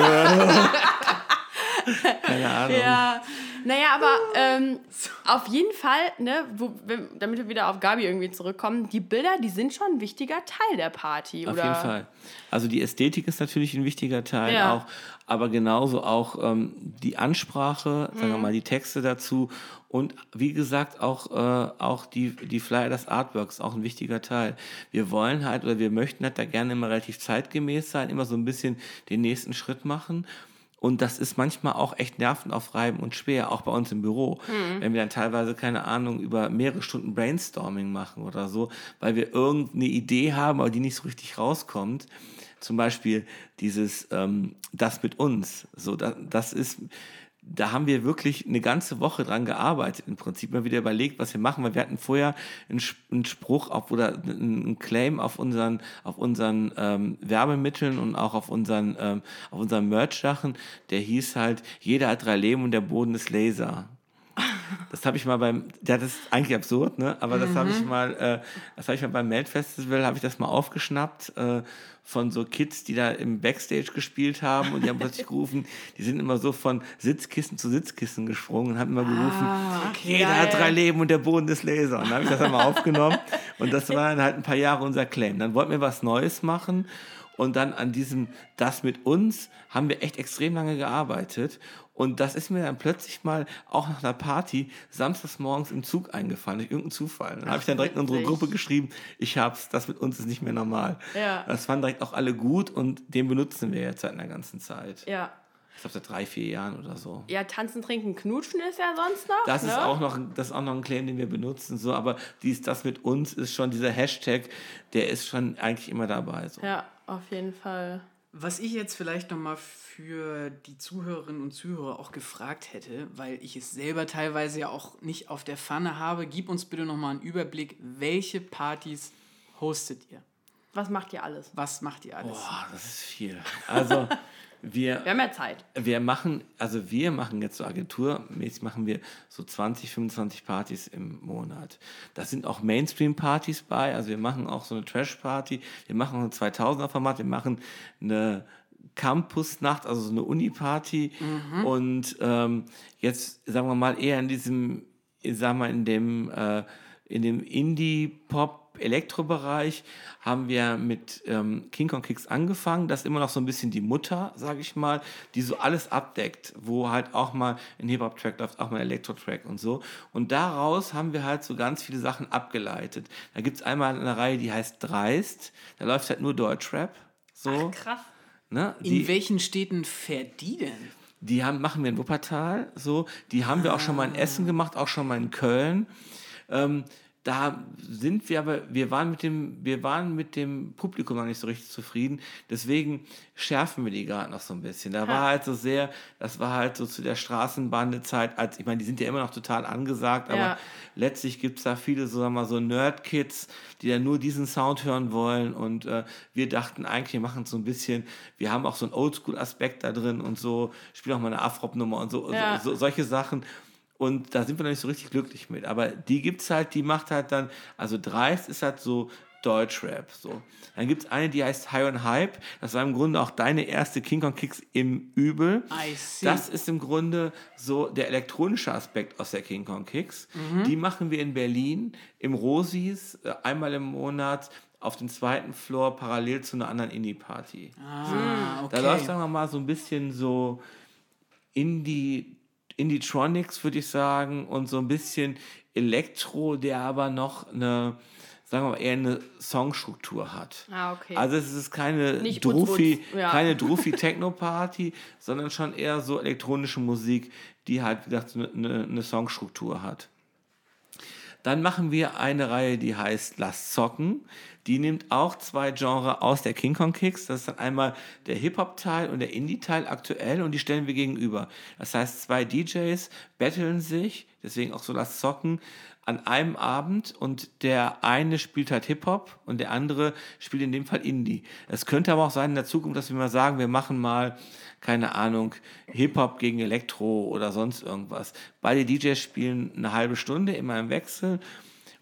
Keine Ahnung. Ja, naja, aber ähm, auf jeden Fall, ne, wo, wenn, damit wir wieder auf Gabi irgendwie zurückkommen, die Bilder, die sind schon ein wichtiger Teil der Party, Auf oder? jeden Fall. Also die Ästhetik ist natürlich ein wichtiger Teil Ja. auch, aber genauso auch ähm, die Ansprache, sagen Mhm. wir mal, die Texte dazu und wie gesagt auch, äh, auch die, die Flyer, das Artwork ist auch ein wichtiger Teil. Wir wollen halt oder wir möchten halt da gerne immer relativ zeitgemäß sein, immer so ein bisschen den nächsten Schritt machen. Und das ist manchmal auch echt nervenaufreibend und schwer, auch bei uns im Büro. Wenn wir dann teilweise, keine Ahnung, über mehrere Stunden Brainstorming machen oder so, weil wir irgendeine Idee haben, aber die nicht so richtig rauskommt. Zum Beispiel dieses, ähm, das mit uns. So, da, das ist, da haben wir wirklich eine ganze Woche dran gearbeitet. Im Prinzip mal wieder überlegt, was wir machen, weil wir hatten vorher einen, Sp- einen Spruch auf, oder einen Claim auf unseren, auf unseren ähm, Werbemitteln und auch auf unseren, ähm, auf unseren Merch-Sachen. Der hieß halt, jeder hat drei Leben und der Boden ist Laser. Das habe ich mal beim, ja, das ist eigentlich absurd, ne? Aber das habe ich mal, äh, das habe ich mal beim Melt-Festival, habe ich das mal aufgeschnappt äh, von so Kids, die da im Backstage gespielt haben und die haben plötzlich gerufen, die sind immer so von Sitzkissen zu Sitzkissen gesprungen und haben immer gerufen, jeder hat drei Leben und der Boden ist Laser. Und dann habe ich das einmal aufgenommen und das war dann halt ein paar Jahre unser Claim. Dann wollten wir was Neues machen und dann an diesem Das mit uns haben wir echt extrem lange gearbeitet. Und das ist mir dann plötzlich mal auch nach einer Party samstags morgens im Zug eingefallen, durch irgendeinen Zufall. Dann habe ich dann direkt in unsere. Gruppe geschrieben, ich hab's, das mit uns ist nicht mehr normal. Ja. Das fanden direkt auch alle gut und den benutzen wir jetzt seit einer ganzen Zeit. Ja. Ich glaube seit drei, vier Jahren oder so. Ja, tanzen, trinken, knutschen ist ja sonst noch. Das ne? ist auch noch, das ist auch noch ein Claim, den wir benutzen, so, aber dies, das mit uns ist schon dieser Hashtag, der ist schon eigentlich immer dabei. So. Ja, auf jeden Fall. Was ich jetzt vielleicht nochmal für die Zuhörerinnen und Zuhörer auch gefragt hätte, weil ich es selber teilweise ja auch nicht auf der Pfanne habe, gib uns bitte nochmal einen Überblick, welche Partys hostet ihr? Was macht ihr alles? Was macht ihr alles? Boah, das ist viel. Also, wir, Wir haben ja Zeit. wir machen, also wir machen jetzt so agenturmäßig machen wir so 20, 25 Partys im Monat. Da sind auch Mainstream-Partys bei, also wir machen auch so eine Trash-Party, wir machen ein 2000er-Format, wir machen eine Campusnacht, also so eine Uni-Party. Und ähm, jetzt sagen wir mal eher in diesem ich sag mal, in dem, äh, in dem Indie-Pop Elektrobereich haben wir mit ähm, King Kong Kicks angefangen. Das ist immer noch so ein bisschen die Mutter, sage ich mal, die so alles abdeckt, wo halt auch mal ein Hip-Hop-Track läuft, auch mal ein Elektro-Track und so. Und daraus haben wir halt so ganz viele Sachen abgeleitet. Da gibt es einmal eine Reihe, die heißt Dreist. Da läuft halt nur Deutschrap. So. Ach, krass. Ne? In Die, welchen Städten fährt die denn? die haben, machen wir in Wuppertal. So. Die haben wir auch schon mal in Essen gemacht, auch schon mal in Köln. Ähm, da sind wir aber, wir waren mit dem, wir waren mit dem Publikum noch nicht so richtig zufrieden. Deswegen schärfen wir die gerade noch so ein bisschen. Da war halt so sehr, das war halt so zu der Straßenbandezeit, als, ich meine, die sind ja immer noch total angesagt, aber Ja. letztlich gibt es da viele, so sagen wir mal, so Nerd-Kids, die dann nur diesen Sound hören wollen. Und äh, wir dachten eigentlich, wir machen so ein bisschen, wir haben auch so einen Oldschool-Aspekt da drin und so, spielen auch mal eine Afrop-Nummer und so, Ja. so, so solche Sachen. Und da sind wir noch nicht so richtig glücklich mit. Aber die gibt's halt, die macht halt dann, also Dreist ist halt so Deutschrap. So. Dann gibt es eine, die heißt High on Hype. Das war im Grunde auch deine erste King Kong Kicks im Übel. I see. Das ist im Grunde so der elektronische Aspekt aus der King Kong Kicks. Die machen wir in Berlin im Rosis äh, einmal im Monat auf dem zweiten Floor parallel zu einer anderen Indie-Party. Ah, okay. Da läuft, sagen wir mal, so ein bisschen so Indie, Indie-Tronics, würde ich sagen, und so ein bisschen Elektro, der aber noch eine, sagen wir mal, eher eine Songstruktur hat. Ah, okay. Also es ist keine Nicht Drufi, ja. keine Drufi Techno Party, sondern schon eher so elektronische Musik, die halt wie gesagt eine, eine, eine Songstruktur hat. Dann machen wir eine Reihe, die heißt Lass zocken. Die nimmt auch zwei Genres aus der King Kong Kicks. Das ist dann einmal der Hip-Hop-Teil und der Indie-Teil aktuell und die stellen wir gegenüber. Das heißt, zwei DJs battlen sich, deswegen auch so Lass zocken, an einem Abend und der eine spielt halt Hip-Hop und der andere spielt in dem Fall Indie. Es könnte aber auch sein in der Zukunft, dass wir mal sagen, wir machen mal, keine Ahnung, Hip-Hop gegen Elektro oder sonst irgendwas. Beide DJs spielen eine halbe Stunde immer im Wechsel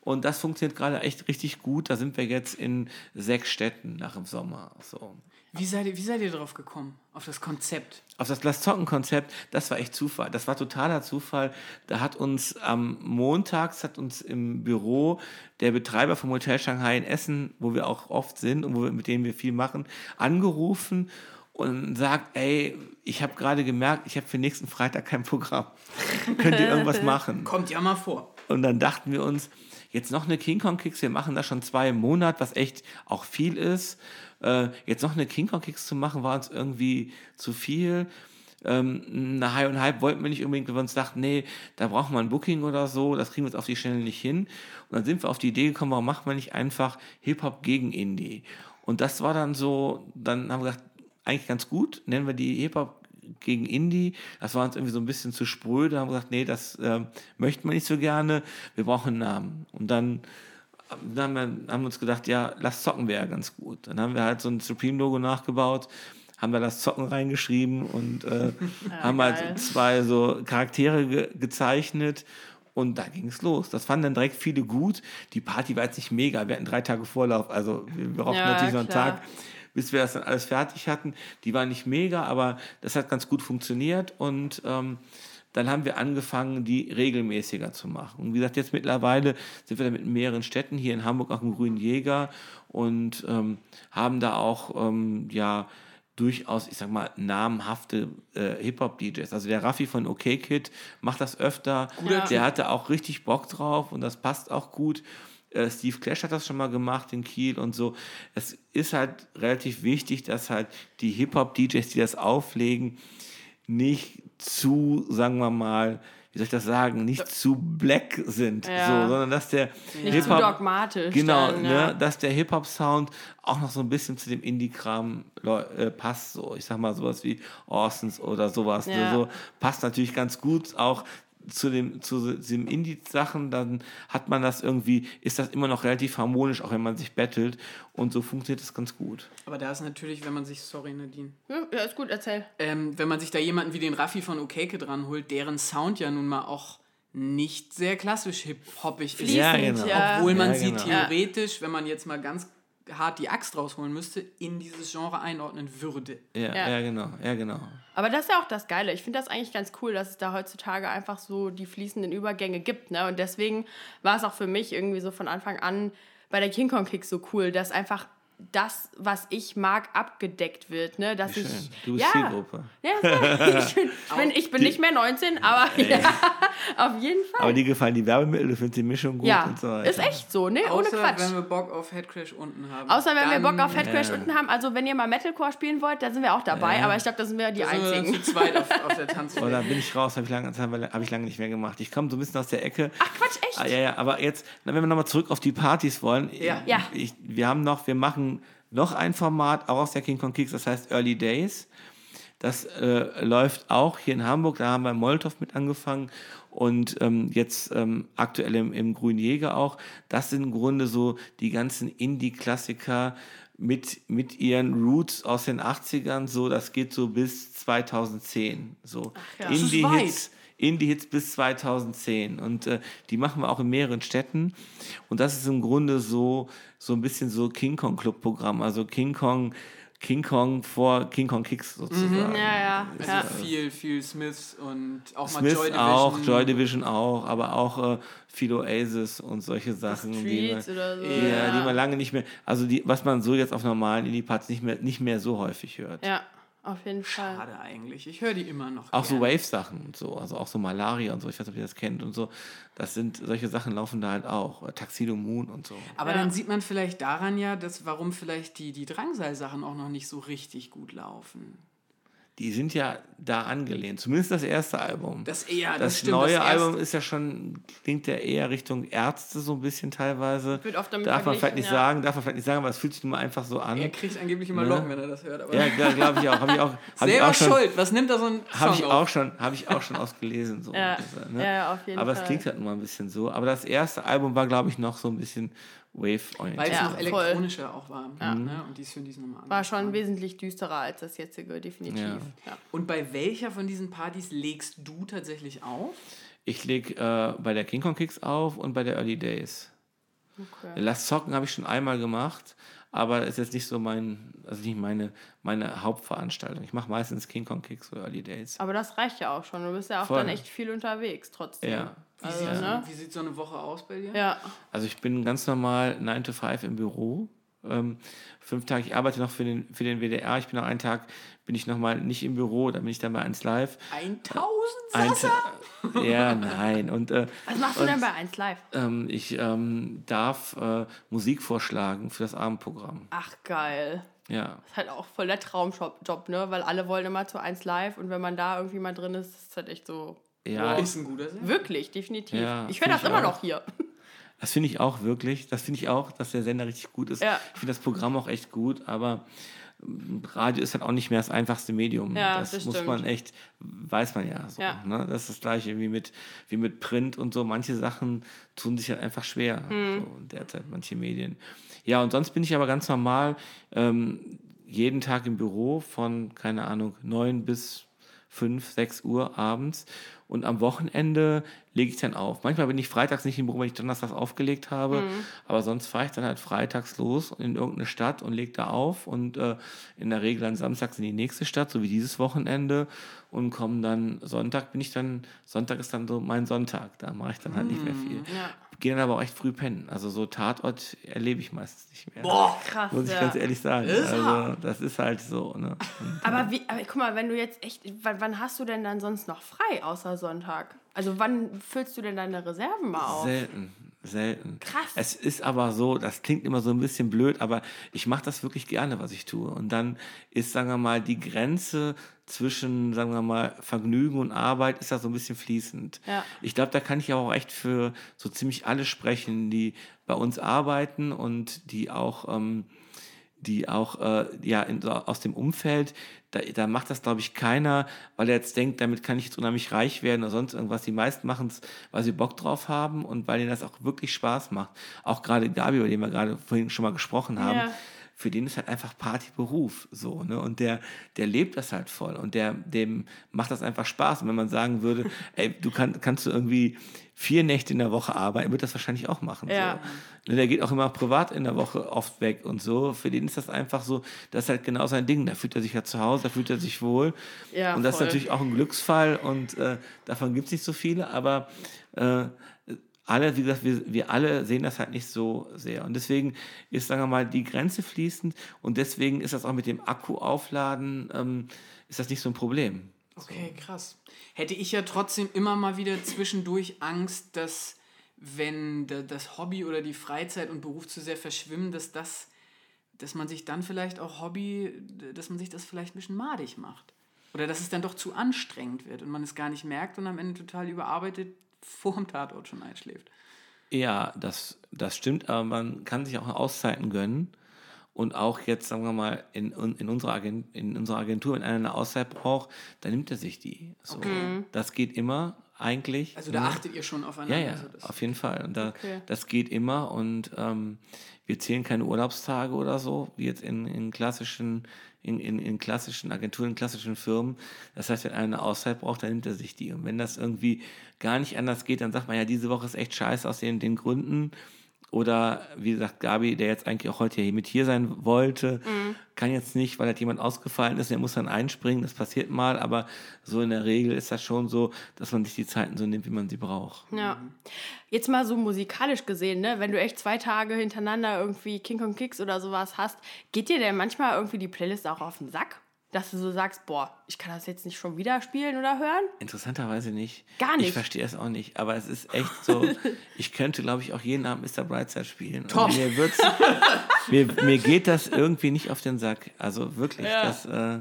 und das funktioniert gerade echt richtig gut. Da sind wir jetzt in sechs Städten nach dem Sommer. So. Wie seid, ihr, wie seid ihr drauf gekommen? Auf das Konzept? Auf das Lass zocken Konzept, das war echt Zufall. Das war totaler Zufall. Da hat uns am Montags hat uns im Büro der Betreiber vom Hotel Shanghai in Essen, wo wir auch oft sind und wo wir, mit denen wir viel machen, angerufen und sagt, ey, ich habe gerade gemerkt, ich habe für nächsten Freitag kein Programm. Könnt ihr irgendwas machen? Kommt ja mal vor. Und dann dachten wir uns, jetzt noch eine King Kong Kicks, wir machen das schon zwei im Monat, was echt auch viel ist. Äh, jetzt noch eine King Kong Kicks zu machen, war uns irgendwie zu viel. Ähm, eine High und Hype wollten wir nicht unbedingt, weil wir uns dachten, nee, da brauchen wir ein Booking oder so, das kriegen wir uns auf die Schnelle nicht hin. Und dann sind wir auf die Idee gekommen, warum machen wir nicht einfach Hip-Hop gegen Indie? Und das war dann so, dann haben wir gedacht, eigentlich ganz gut, nennen wir die Hip-Hop gegen Indie. Das war uns irgendwie so ein bisschen zu spröde. Da haben wir gesagt, nee, das äh, möchten wir nicht so gerne. Wir brauchen einen Namen. Und dann, dann haben, wir, haben wir uns gedacht, ja, lass zocken wäre ganz gut. Dann haben wir halt so ein Supreme-Logo nachgebaut, haben da das Zocken reingeschrieben und äh, haben geil. halt zwei so Charaktere ge gezeichnet. Und da ging es los. Das fanden dann direkt viele gut. Die Party war jetzt nicht mega. Wir hatten drei Tage Vorlauf. Also wir brauchten Ja, natürlich noch einen klar. Tag bis wir das dann alles fertig hatten. Die war nicht mega, aber das hat ganz gut funktioniert und ähm, dann haben wir angefangen, die regelmäßiger zu machen. Und wie gesagt, jetzt mittlerweile sind wir da mit mehreren Städten, hier in Hamburg auch im Grünen Jäger und ähm, haben da auch, ähm, ja, durchaus, ich sag mal, namhafte äh, Hip-Hop-DJs. Also der Raffi von OK Kid macht das öfter. Guter der hatte auch richtig Bock drauf und das passt auch gut. Äh, Steve Clash hat das schon mal gemacht in Kiel und so. Es ist halt relativ wichtig, dass halt die Hip-Hop-DJs, die das auflegen, nicht zu, sagen wir mal, wie soll ich das sagen, nicht zu black sind, Ja. so, sondern dass der Nicht zu dogmatisch. Genau, dann, ja. ne, dass der Hip-Hop-Sound auch noch so ein bisschen zu dem Indie-Kram leu- äh, passt. So. Ich sag mal sowas wie Orsons oder sowas. Ne, Ja. so, passt natürlich ganz gut auch zu dem zu dem Indie-Sachen, dann hat man das irgendwie, ist das immer noch relativ harmonisch, auch wenn man sich battelt. Und so funktioniert das ganz gut. Aber da ist natürlich, wenn man sich, sorry Nadine, Ja, ja, ist gut, erzähl. ähm, wenn man sich da jemanden wie den Raffi von Okeke dran holt, deren Sound ja nun mal auch nicht sehr klassisch hip-hoppig ist. Ja, genau. Obwohl man Ja, sie genau. theoretisch, wenn man jetzt mal ganz hart die Axt rausholen müsste, in dieses Genre einordnen würde. Ja, Ja. ja. genau, ja, genau. Aber das ist ja auch das Geile. Ich finde das eigentlich ganz cool, dass es da heutzutage einfach so die fließenden Übergänge gibt. Ne? Und deswegen war es auch für mich irgendwie so von Anfang an bei der King Kong Kick so cool, dass einfach das, was ich mag, abgedeckt wird. Ne? Dass ich. Du bist ja, Zielgruppe. Ja, ich bin, ich bin, ich bin nicht mehr 19, aber ja, auf jeden Fall. Aber dir gefallen die Werbemittel, du findest die Mischung gut ja, und so weiter. ist echt so, ne? Ohne Außer Quatsch. wenn wir Bock auf Headcrash unten haben. Außer wenn wir Bock auf Headcrash Ja. unten haben. Also wenn ihr mal Metalcore spielen wollt, da sind wir auch dabei. Ja. Aber ich glaube, da sind wir die Da sind wir dann Einzigen. zu zweit auf, auf der Tanzfläche. Oder bin ich raus, habe ich, lange, hab ich lange nicht mehr gemacht. Ich komme so ein bisschen aus der Ecke. Ach Quatsch, echt? Ah, ja, ja, aber jetzt, wenn wir nochmal zurück auf die Partys wollen. Ja. Ja. Ich, wir haben noch, wir machen noch ein Format, auch aus der King Kong Kicks, das heißt Early Days. Das äh, läuft auch hier in Hamburg, da haben wir in Molotow mit angefangen und ähm, jetzt ähm, aktuell im, im Grünen Jäger auch. Das sind im Grunde so die ganzen Indie-Klassiker mit, mit ihren Roots aus den 80ern, so, das geht so bis 2010. So ja. Das ist Indie-Hits. Indie-Hits bis 2010. Und äh, die machen wir auch in mehreren Städten. Und das ist im Grunde so, so ein bisschen so King Kong Club-Programm. Also King Kong, King Kong vor King Kong Kicks sozusagen. Ja, ja. Also ja. viel, viel Smiths und auch mal Smith Joy Division. auch, Joy Division auch, aber auch äh, viel Oasis und solche Sachen. die man, Streets oder so. die, Ja. die man lange nicht mehr, also die, was man so jetzt auf normalen Indie-Parts nicht mehr, nicht mehr so häufig hört. Ja, auf jeden Fall. Schade eigentlich. Ich höre die immer noch. Auch so gerne. Wave-Sachen und so, also auch so Malaria und so, ich weiß nicht, ob ihr das kennt und so. Das sind, solche Sachen laufen da halt auch. Äh, Tuxedo Moon und so. Aber Ja. dann sieht man vielleicht daran ja, dass, warum vielleicht die, die Drangsal-Sachen auch noch nicht so richtig gut laufen. Die sind ja da angelehnt, zumindest das erste Album. Das eher, das, das stimmt. neue das Album ist ja schon, klingt ja eher Richtung Ärzte so ein bisschen teilweise. Wird oft damit darf man vielleicht nicht ja. sagen, darf man vielleicht nicht sagen, aber es fühlt sich nun mal einfach so an. Er kriegt angeblich immer Ne? Locken, wenn er das hört. Aber Ja, glaube ich auch. Habe ich auch, hab ich selber auch schon, schuld. Was nimmt da so ein Song Habe ich auch schon, habe ich auch schon ausgelesen. So, Ja, ne? ja, ja, auf jeden Aber Fall. es klingt halt nun mal ein bisschen so. Aber das erste Album war, glaube ich, noch so ein bisschen Weil es. Ja, noch voll. elektronischer auch war. Ne? Und dies für diesen nochmal War schon wesentlich düsterer als das jetzige, definitiv. Ja. Ja. Und bei welcher von diesen Partys legst du tatsächlich auf? Ich lege äh, bei der King Kong Kicks auf und bei der Early Days. Okay. Lass Zocken habe ich schon einmal gemacht, aber das ist jetzt nicht so mein, also nicht meine, meine Hauptveranstaltung. Ich mache meistens King Kong Kicks oder Early Days. Aber das reicht ja auch schon. Du bist ja auch Voll. dann echt viel unterwegs trotzdem. Ja. Wie, Also, sieht, ne? wie sieht so eine Woche aus bei dir? Ja. Also ich bin ganz normal 9 to 5 im Büro. Ähm, fünf Tage, ich arbeite noch für den, für den WDR. Ich bin noch einen Tag, bin ich nochmal nicht im Büro, dann bin ich dann bei 1 Live. 1000 Ein, Sasser? ja, nein. Und äh, Was machst du denn bei 1 Live? ähm, ich ähm, darf äh, Musik vorschlagen für das Abendprogramm. Ach, geil. Ja. ist halt auch voll der Traumjob, Job, ne? Weil alle wollen immer zu 1 Live und wenn man da irgendwie mal drin ist, ist es halt echt so. Ja, Ist ein guter Sinn. Wirklich, definitiv. Ja, ich höre das ich immer auch. noch hier. Das finde ich auch wirklich. Das finde ich auch, dass der Sender richtig gut ist. Ja. Ich finde das Programm auch echt gut, aber ähm, Radio ist halt auch nicht mehr das einfachste Medium. Ja, das, das muss stimmt. man echt, weiß man ja so. Ja. Ne? Das ist das gleiche wie mit, wie mit Print und so. Manche Sachen tun sich halt einfach schwer. Hm. So, derzeit manche Medien. Ja, und sonst bin ich aber ganz normal ähm, jeden Tag im Büro von, keine Ahnung, 9 bis 5, 6 Uhr abends. Und am Wochenende lege ich dann auf. Manchmal bin ich freitags nicht im Büro, wenn ich donnerstags aufgelegt habe. Aber sonst fahre ich dann halt freitags los in irgendeine Stadt und lege da auf. Und äh, in der Regel dann samstags in die nächste Stadt, so wie dieses Wochenende. Und komme dann, Sonntag bin ich dann, Sonntag ist dann so mein Sonntag. Da mache ich dann halt nicht mehr viel. Ja. Gehe dann aber auch echt früh pennen. Also so Tatort erlebe ich meistens nicht mehr. Boah, Krass. Muss ich ja. ganz ehrlich sagen. Ist Also, das ist halt so. Ne? Und Aber wie, aber guck mal, wenn du jetzt echt, wann, wann hast du denn dann sonst noch frei außer Sonntag? Also wann füllst du denn deine Reserven mal auf? Selten, selten. Krass. Es ist aber so, das klingt immer so ein bisschen blöd, aber ich mache das wirklich gerne, was ich tue. Und dann ist, sagen wir mal, die Grenze zwischen, sagen wir mal, Vergnügen und Arbeit ist da so ein bisschen fließend. Ja. Ich glaube, da kann ich auch echt für so ziemlich alle sprechen, die bei uns arbeiten und die auch, ähm, die auch äh, ja, in, aus dem Umfeld, da, da macht das, glaube ich, keiner, weil er jetzt denkt, damit kann ich jetzt unheimlich reich werden oder sonst irgendwas. Die meisten machen es, weil sie Bock drauf haben und weil ihnen das auch wirklich Spaß macht. Auch gerade Gabi, über den wir gerade vorhin schon mal gesprochen haben. Ja. Für den ist halt einfach Partyberuf so, ne? Und der, der lebt das halt voll und der, dem macht das einfach Spaß. Und wenn man sagen würde, ey, du kann, kannst du irgendwie vier Nächte in der Woche arbeiten, wird das wahrscheinlich auch machen. Ja. So. Ne, Der geht auch immer privat in der Woche oft weg und so. Für den ist das einfach so, das ist halt genau sein Ding. Da fühlt er sich ja zu Hause, da fühlt er sich wohl. Ja, und das voll. ist natürlich auch ein Glücksfall und äh, davon gibt es nicht so viele, aber äh, alle, wie gesagt, wir, wir alle sehen das halt nicht so sehr. Und deswegen ist, sagen wir mal, die Grenze fließend und deswegen ist das auch mit dem Akku aufladen, ähm, ist das nicht so ein Problem. Okay, krass. Hätte ich ja trotzdem immer mal wieder zwischendurch Angst, dass wenn da- das Hobby oder die Freizeit und Beruf zu sehr verschwimmen, dass das, dass man sich dann vielleicht auch Hobby, dass man sich das vielleicht ein bisschen madig macht. Oder dass es dann doch zu anstrengend wird und man es gar nicht merkt und am Ende total überarbeitet vor dem Tatort schon einschläft. Ja, das, das stimmt, aber man kann sich auch Auszeiten gönnen. Und auch jetzt, sagen wir mal, in, in, unserer, Agent, in unserer Agentur, wenn einer eine Auszeit braucht, dann nimmt er sich die. So. Das geht immer eigentlich. Also da ne? achtet ihr schon aufeinander. Ja, ja, also das- auf jeden Fall. Und da, Okay. das geht immer und ähm, wir zählen keine Urlaubstage oder so, wie jetzt in, in klassischen, in, in, in klassischen Agenturen, in klassischen Firmen. Das heißt, wenn einer eine Auszeit braucht, dann nimmt er sich die. Und wenn das irgendwie gar nicht anders geht, dann sagt man ja, diese Woche ist echt scheiße aus den, den Gründen. Oder wie gesagt, Gabi, der jetzt eigentlich auch heute hier mit hier sein wollte, kann jetzt nicht, weil halt jemand ausgefallen ist, der muss dann einspringen, das passiert mal, aber so in der Regel ist das schon so, dass man sich die Zeiten so nimmt, wie man sie braucht. Ja. Jetzt mal so musikalisch gesehen, ne? wenn du echt zwei Tage hintereinander irgendwie King Kong Kicks oder sowas hast, geht dir denn manchmal irgendwie die Playlist auch auf den Sack? Dass du so sagst, boah, ich kann das jetzt nicht schon wieder spielen oder hören? Interessanterweise nicht. Gar nicht? Ich verstehe es auch nicht, aber es ist echt so, ich könnte, glaube ich, auch jeden Abend Mr. Brightside spielen. Top. Und mir, wird's, mir, mir geht das irgendwie nicht auf den Sack. Also wirklich, Ja. das äh,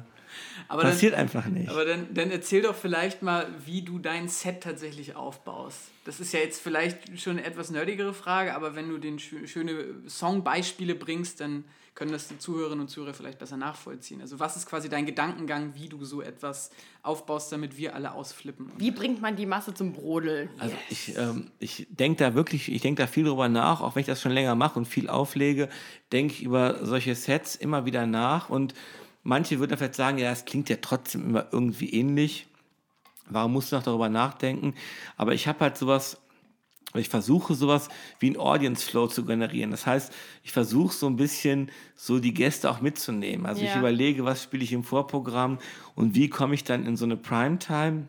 Aber passiert dann, einfach nicht. Aber dann, dann erzähl doch vielleicht mal, wie du dein Set tatsächlich aufbaust. Das ist ja jetzt vielleicht schon eine etwas nerdigere Frage, aber wenn du den schö schöne Songbeispiele bringst, dann können das die Zuhörerinnen und Zuhörer vielleicht besser nachvollziehen. Also was ist quasi dein Gedankengang, wie du so etwas aufbaust, damit wir alle ausflippen? Wie bringt man die Masse zum Brodeln? Also ich, ähm, ich denke da wirklich, ich denke da viel drüber nach, auch wenn ich das schon länger mache und viel auflege, denke ich über solche Sets immer wieder nach und manche würden dann vielleicht sagen, ja, es klingt ja trotzdem immer irgendwie ähnlich. Warum musst du noch darüber nachdenken? Aber ich habe halt sowas, ich versuche sowas wie ein Audience Flow zu generieren. Das heißt, ich versuche so ein bisschen so die Gäste auch mitzunehmen. Also ich Ja. überlege, was spiele ich im Vorprogramm und wie komme ich dann in so eine Primetime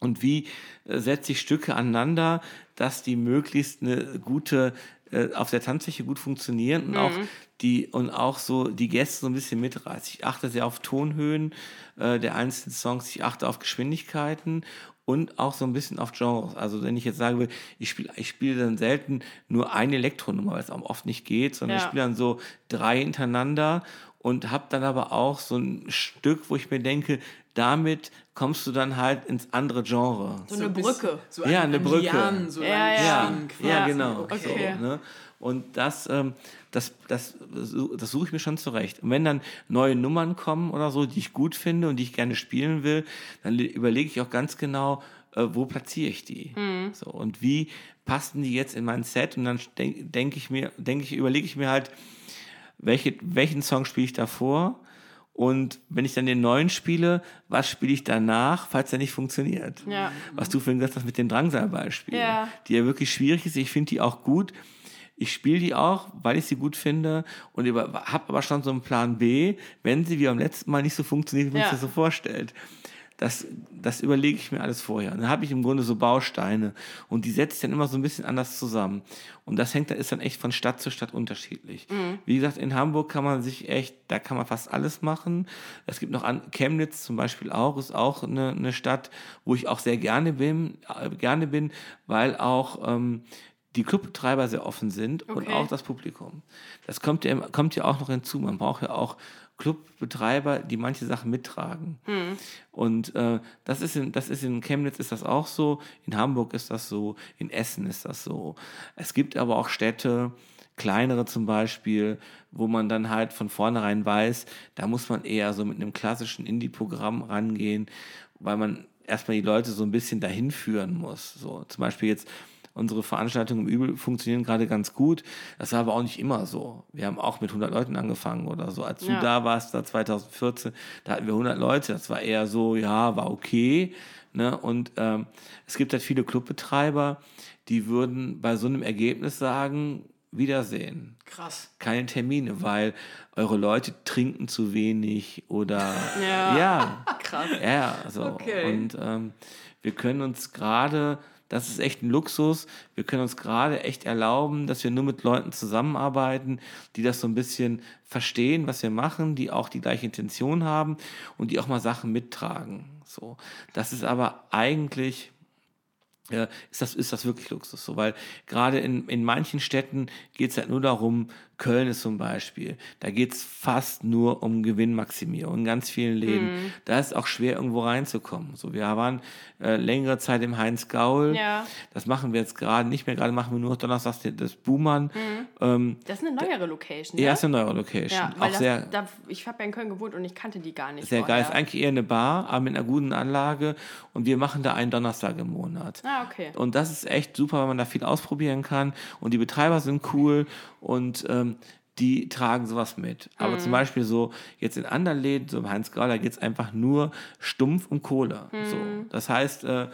und wie äh, setze ich Stücke aneinander, dass die möglichst eine gute äh, auf der Tanzfläche gut funktionieren und auch die und auch so die Gäste so ein bisschen mitreißen. Ich achte sehr auf Tonhöhen äh, der einzelnen Songs, ich achte auf Geschwindigkeiten und auch so ein bisschen auf Genres. Also wenn ich jetzt sagen will, ich spiele ich spiele dann selten nur eine Elektronummer, weil es auch oft nicht geht, sondern ich Ja. spiele dann so drei hintereinander und habe dann aber auch so ein Stück, wo ich mir denke, damit kommst du dann halt ins andere Genre. So eine Brücke. So Ja, eine Brücke. Lianen so Ja, ja. quasi. Ja, genau. Okay. So, ne? Und das, ähm, das, das, das suche ich mir schon zurecht. Und wenn dann neue Nummern kommen oder so, die ich gut finde und die ich gerne spielen will, dann le- überlege ich auch ganz genau, äh, wo platziere ich die. So, und wie passen die jetzt in mein Set? Und dann denke denk ich mir, denke ich, überlege ich mir halt, welche, welchen Song spiele ich davor? Und wenn ich dann den neuen spiele, was spiele ich danach, falls er nicht funktioniert? Ja. Was du vorhin gesagt hast mit dem Drangsal-Beispiel, Ja. die ja wirklich schwierig ist. Ich finde die auch gut. Ich spiele die auch, weil ich sie gut finde und habe aber schon so einen Plan B, wenn sie wie beim letzten Mal nicht so funktioniert, wie man Ja. sich das so vorstellt. Das, das überlege ich mir alles vorher. Und dann habe ich im Grunde so Bausteine und die setze ich dann immer so ein bisschen anders zusammen. Und das hängt, ist dann echt von Stadt zu Stadt unterschiedlich. Wie gesagt, in Hamburg kann man sich echt, da kann man fast alles machen. Es gibt noch an Chemnitz zum Beispiel auch, ist auch eine, eine Stadt, wo ich auch sehr gerne bin, äh, gerne bin, weil auch ähm, die Clubbetreiber sehr offen sind und Okay. auch das Publikum. Das kommt ja, kommt ja auch noch hinzu. Man braucht ja auch Clubbetreiber, die manche Sachen mittragen. Und äh, das, ist in, das ist in Chemnitz ist das auch so, in Hamburg ist das so, in Essen ist das so. Es gibt aber auch Städte, kleinere zum Beispiel, wo man dann halt von vornherein weiß, da muss man eher so mit einem klassischen Indie-Programm rangehen, weil man erstmal die Leute so ein bisschen dahin führen muss. So, zum Beispiel jetzt unsere Veranstaltungen im Übel funktionieren gerade ganz gut. Das war aber auch nicht immer so. Wir haben auch mit 100 Leuten angefangen oder so. Als du Ja. da warst, da 2014, da hatten wir 100 Leute. Das war eher so, ja, war okay. Ne? Und ähm, es gibt halt viele Clubbetreiber, die würden bei so einem Ergebnis sagen, Wiedersehen Krass. keine Termine, weil eure Leute trinken zu wenig oder Ja. ja, Krass. ja, so. Okay. Und ähm, wir können uns gerade, das ist echt ein Luxus, wir können uns gerade echt erlauben, dass wir nur mit Leuten zusammenarbeiten, die das so ein bisschen verstehen, was wir machen, die auch die gleiche Intention haben und die auch mal Sachen mittragen. So. Das ist aber eigentlich äh, ist, das, ist das wirklich Luxus. So, weil gerade in, in manchen Städten geht es halt nur darum, Köln ist zum Beispiel, da geht es fast nur um Gewinnmaximierung in ganz vielen Läden. Da ist es auch schwer, irgendwo reinzukommen. So, wir waren äh, längere Zeit im Heinz Gaul. Ja. Das machen wir jetzt gerade nicht mehr. Gerade machen wir nur donnerstags das Buhmann. Ähm, Das ist eine neuere Location. ja, ne? ist eine neue Location. Ja, auch das, sehr, da, ich habe ja in Köln gewohnt und ich kannte die gar nicht. sehr geil. Ist vorher. eigentlich eher eine Bar, aber mit einer guten Anlage. Und wir machen da einen Donnerstag im Monat. Ah, okay. Und das ist echt super, weil man da viel ausprobieren kann. Und die Betreiber sind cool und ähm, die tragen sowas mit. Aber Mhm. zum Beispiel so, jetzt in anderen Läden, so im Heinz Grau, da geht es einfach nur stumpf um Kohle. So. Mhm. Das heißt, äh,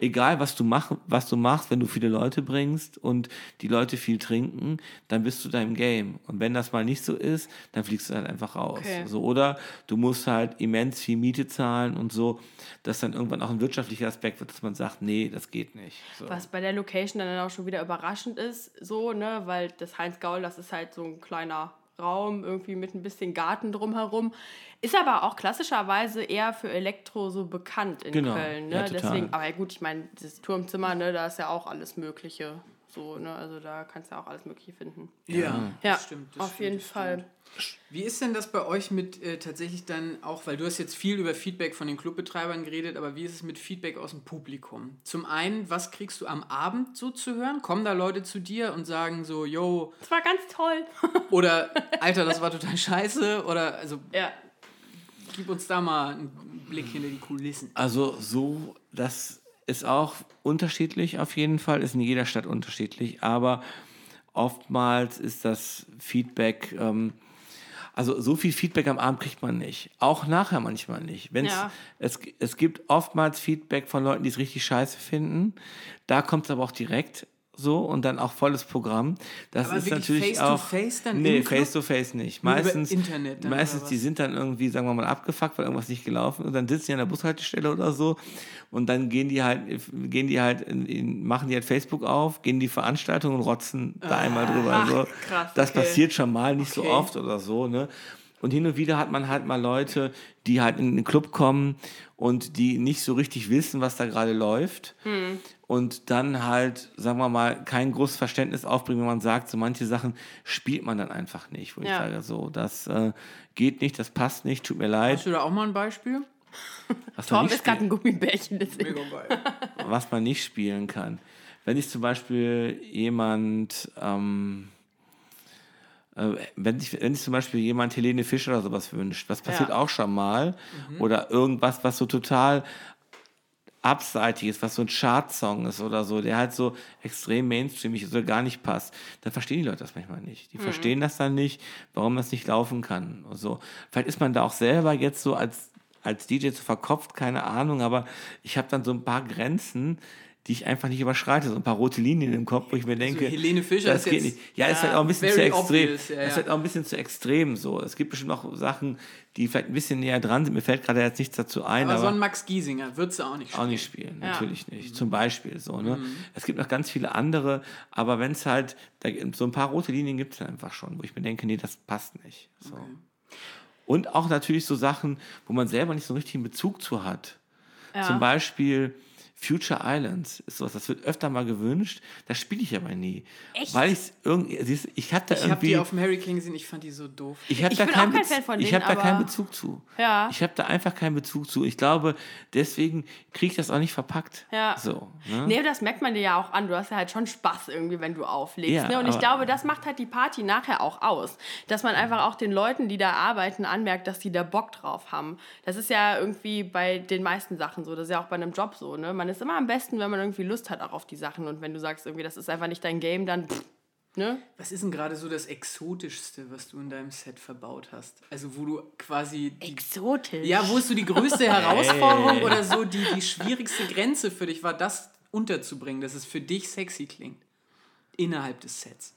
egal was du, mach, was du machst, wenn du viele Leute bringst und die Leute viel trinken, dann bist du da im Game. Und wenn das mal nicht so ist, dann fliegst du halt einfach raus. Okay. So, oder du musst halt immens viel Miete zahlen und so, dass dann irgendwann auch ein wirtschaftlicher Aspekt wird, dass man sagt, nee, das geht nicht. So. Was bei der Location dann auch schon wieder überraschend ist, so, ne, weil das Heinz Gaul, das ist halt so ein kleiner Raum, irgendwie mit ein bisschen Garten drumherum. Ist aber auch klassischerweise eher für Elektro so bekannt in Genau, Köln. Ne? ja, total. Deswegen, aber gut, ich meine, das Turmzimmer, ne, da ist ja auch alles Mögliche. So, ne? Also da kannst du auch alles Mögliche finden. Ja, Ja, das stimmt. das auf stimmt, jeden das Fall. stimmt. Wie ist denn das bei euch mit äh, tatsächlich dann auch, weil du hast jetzt viel über Feedback von den Clubbetreibern geredet, aber wie ist es mit Feedback aus dem Publikum? Zum einen, was kriegst du am Abend so zu hören? Kommen da Leute zu dir und sagen so, yo, Das war ganz toll. oder Alter, das war total scheiße? Oder also ja. Gib uns da mal einen Blick hinter die Kulissen. Also so, das ist auch unterschiedlich auf jeden Fall, ist in jeder Stadt unterschiedlich, aber oftmals ist das Feedback, ähm, also so viel Feedback am Abend kriegt man nicht. Auch nachher manchmal nicht. Wenn's, Ja. es, es gibt oftmals Feedback von Leuten, die es richtig scheiße finden. Da kommt es aber auch direkt so und dann auch volles Programm. Das Aber ist natürlich face to auch face dann nee face to face nicht. Meistens Internet meistens die sind dann irgendwie sagen wir mal abgefuckt, weil irgendwas nicht gelaufen ist und dann sitzen die an der Bushaltestelle oder so und dann gehen die halt gehen die halt in, in, machen die halt Facebook auf, gehen die Veranstaltung und rotzen da einmal drüber. Ach, so. krass, Das okay. passiert schon mal, nicht Okay. so oft oder so, ne? Und hin und wieder hat man halt mal Leute, die halt in den Club kommen und die nicht so richtig wissen, was da gerade läuft. Und dann halt, sagen wir mal, kein großes Verständnis aufbringen, wenn man sagt, so manche Sachen spielt man dann einfach nicht. Wo ich Ja. sage, so, das äh, geht nicht, das passt nicht, tut mir leid. Hast du da auch mal ein Beispiel? Was man, Tom nicht ist gerade ein Gummibärchen. Deswegen. was man nicht spielen kann. Wenn sich zum Beispiel jemand, ähm, äh, wenn, sich, wenn sich zum Beispiel jemand Helene Fischer oder sowas wünscht, was passiert Ja. auch schon mal, Mhm. oder irgendwas, was so total abseitig ist, was so ein Chartsong ist oder so, der halt so extrem mainstreamig ist oder gar nicht passt, dann verstehen die Leute das manchmal nicht. Die Mhm. verstehen das dann nicht, warum das nicht laufen kann. Und so. Vielleicht ist man da auch selber jetzt so als, als DJ zu verkopft, keine Ahnung, aber ich habe dann so ein paar Grenzen, die ich einfach nicht überschreite, so ein paar rote Linien im Kopf, wo ich mir denke, Helene Fischer das ist geht jetzt- nicht. Ja, ist ja, halt auch ein bisschen zu extrem. obvious, ja, Das ist ja. halt auch ein bisschen zu extrem so. Es gibt bestimmt auch Sachen, die vielleicht ein bisschen näher dran sind. Mir fällt gerade jetzt nichts dazu ein, Aber aber, so ein Max Giesinger würdest du auch nicht auch nicht spielen, Ja. natürlich nicht. Zum Beispiel so. Ne? Mhm. Es gibt noch ganz viele andere, aber wenn es halt, da, so ein paar rote Linien gibt es dann einfach schon, wo ich mir denke, nee, das passt nicht. So. Und auch natürlich so Sachen, wo man selber nicht so einen richtigen Bezug zu hat. Ja. Zum Beispiel Future Islands ist sowas, das wird öfter mal gewünscht, das spiele ich aber nie. Echt? Weil ich's irgendwie, siehst du, ich hatte Ich habe irgendwie. die auf dem Harry King gesehen, ich fand die so doof. Ich, hab Ich da bin keinen auch kein Bez- Fan von Ich denen, habe da keinen Bezug zu. Ja. Ich habe da einfach keinen Bezug zu. Ich glaube, deswegen kriege ich das auch nicht verpackt. Ja. So. Ne? Nee, das merkt man dir ja auch an. Du hast ja halt schon Spaß irgendwie, wenn du auflegst. Ja, ne? Und ich glaube, das macht halt die Party nachher auch aus. Dass man einfach auch den Leuten, die da arbeiten, anmerkt, dass die da Bock drauf haben. Das ist ja irgendwie bei den meisten Sachen so. Das ist ja auch bei einem Job so. Ne? Man ist immer am besten, wenn man irgendwie Lust hat auch auf die Sachen. Und wenn du sagst, irgendwie, das ist einfach nicht dein Game, dann. Pff, ne? Was ist denn gerade so das Exotischste, was du in deinem Set verbaut hast? Also wo du quasi... Die, Exotisch. ja, wo ist so die größte Herausforderung oder so die, die schwierigste Grenze für dich war, das unterzubringen, dass es für dich sexy klingt? Innerhalb des Sets.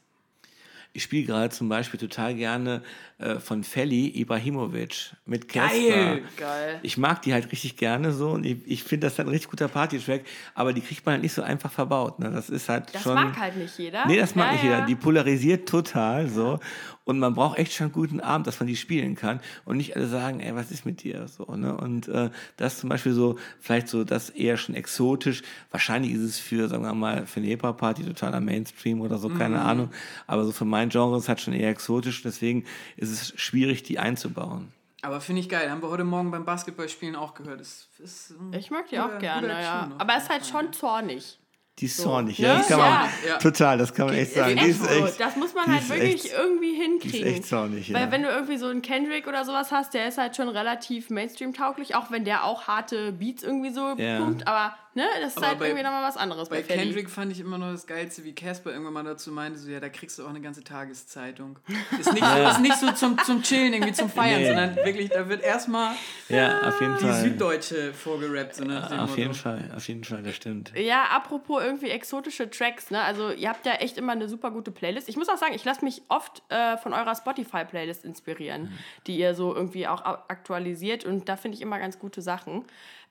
Ich spiele gerade zum Beispiel total gerne äh, von Feli Ibrahimovic mit Casper. Geil! Geil. Ich mag die halt richtig gerne so und ich, ich finde das halt ein richtig guter Party-Track, aber die kriegt man halt nicht so einfach verbaut. Ne? Das ist halt Das schon. mag halt nicht jeder. Nee, das mag Ja, nicht ja. jeder. Die polarisiert total so. Und man braucht echt schon einen guten Abend, dass man die spielen kann. Und nicht alle sagen, ey, was ist mit dir? So, ne? Und äh, das zum Beispiel so, vielleicht so das eher schon exotisch. Wahrscheinlich ist es für, sagen wir mal, für eine Hip-Hop-Party totaler Mainstream oder so, keine Ahnung. Aber so für mein Genre ist es halt schon eher exotisch. Deswegen ist es schwierig, die einzubauen. Aber finde ich geil. Haben wir heute Morgen beim Basketballspielen auch gehört. Das ist Ich mag die auch gerne, ja. Aber es ist halt schon zornig. Die ist zornig, Ne? ja. Das kann man, Ja. Ja. Total, das kann man echt sagen. Die Echt ist so. echt, das muss man die halt wirklich echt- irgendwie die hinkriegen. ist echt zornig, ja. Weil wenn du irgendwie so einen Kendrick oder sowas hast, der ist halt schon relativ Mainstream-tauglich, auch wenn der auch harte Beats irgendwie so Ja. pumpt, aber ne, das ist Aber halt bei- irgendwie nochmal was anderes bei, Bei Feli. Kendrick fand ich immer noch das Geilste, wie Casper irgendwann mal dazu meinte, so, ja, da kriegst du auch eine ganze Tageszeitung. Ist nicht, so, ist nicht so zum, zum Chillen, irgendwie zum Feiern, Nee. sondern wirklich, da wird erstmal ja, auf jeden die Fall. Süddeutsche vorgerappt. So dem Auf Motto. jeden Fall, auf jeden Fall, das stimmt. Ja, apropos irgendwie exotische Tracks, ne? Also ihr habt ja echt immer eine super gute Playlist. Ich muss auch sagen, ich lasse mich oft äh, von eurer Spotify-Playlist inspirieren, die ihr so irgendwie auch au- aktualisiert und da finde ich immer ganz gute Sachen.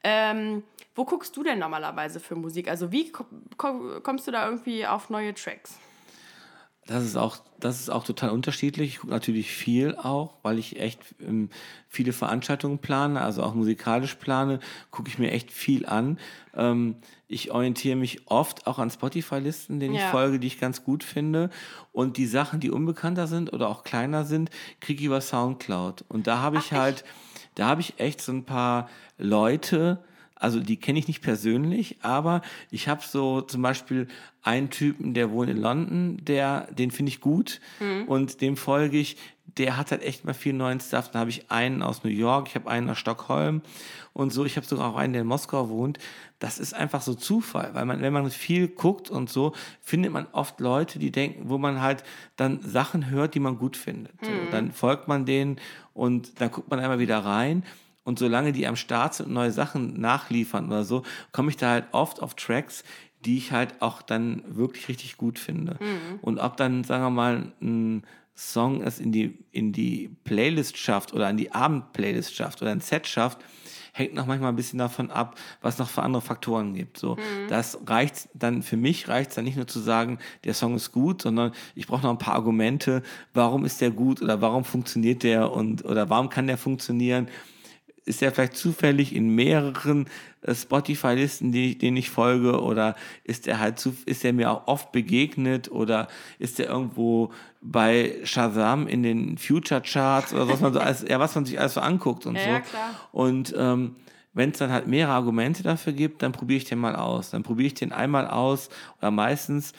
Ähm, wo guckst du denn normalerweise für Musik? Also wie ko ko kommst du da irgendwie auf neue Tracks? Das ist auch, das ist auch total unterschiedlich. Ich gucke natürlich viel auch, weil ich echt ähm, viele Veranstaltungen plane, also auch musikalisch plane, gucke ich mir echt viel an. Ähm, ich orientiere mich oft auch an Spotify-Listen, denen ich Ja. folge, die ich ganz gut finde. Und die Sachen, die unbekannter sind oder auch kleiner sind, kriege ich über Soundcloud. Und da habe ich halt, da habe ich echt so ein paar Leute, also die kenne ich nicht persönlich, aber ich habe so zum Beispiel einen Typen, der wohnt in London, der, den finde ich gut und dem folge ich. Der hat halt echt mal viel neuen Stuff. Dann habe ich einen aus New York, ich habe einen aus Stockholm und so. Ich habe sogar auch einen, der in Moskau wohnt. Das ist einfach so Zufall, weil man, wenn man viel guckt und so, findet man oft Leute, die denken, wo man halt dann Sachen hört, die man gut findet. So, dann folgt man denen und dann guckt man einmal wieder rein und solange die am Start sind und neue Sachen nachliefern oder so, komme ich da halt oft auf Tracks, die ich halt auch dann wirklich richtig gut finde. Und ob dann, sagen wir mal, ein Song es in die, in die Playlist schafft oder an die Abendplaylist schafft oder ein Set schafft, hängt noch manchmal ein bisschen davon ab, was noch für andere Faktoren gibt. So, das reicht dann für mich reicht dann nicht nur zu sagen, der Song ist gut, sondern ich brauche noch ein paar Argumente, warum ist der gut oder warum funktioniert der und oder warum kann der funktionieren ist er vielleicht zufällig in mehreren äh, Spotify-Listen, die, denen ich folge, oder ist er halt zu, ist er mir auch oft begegnet, oder ist er irgendwo bei Shazam in den Future-Charts oder was man so alles, ja, was man sich alles so anguckt und Ja, so. ja, klar. Und ähm, wenn es dann halt mehrere Argumente dafür gibt, dann probiere ich den mal aus. Dann probiere ich den einmal aus oder meistens,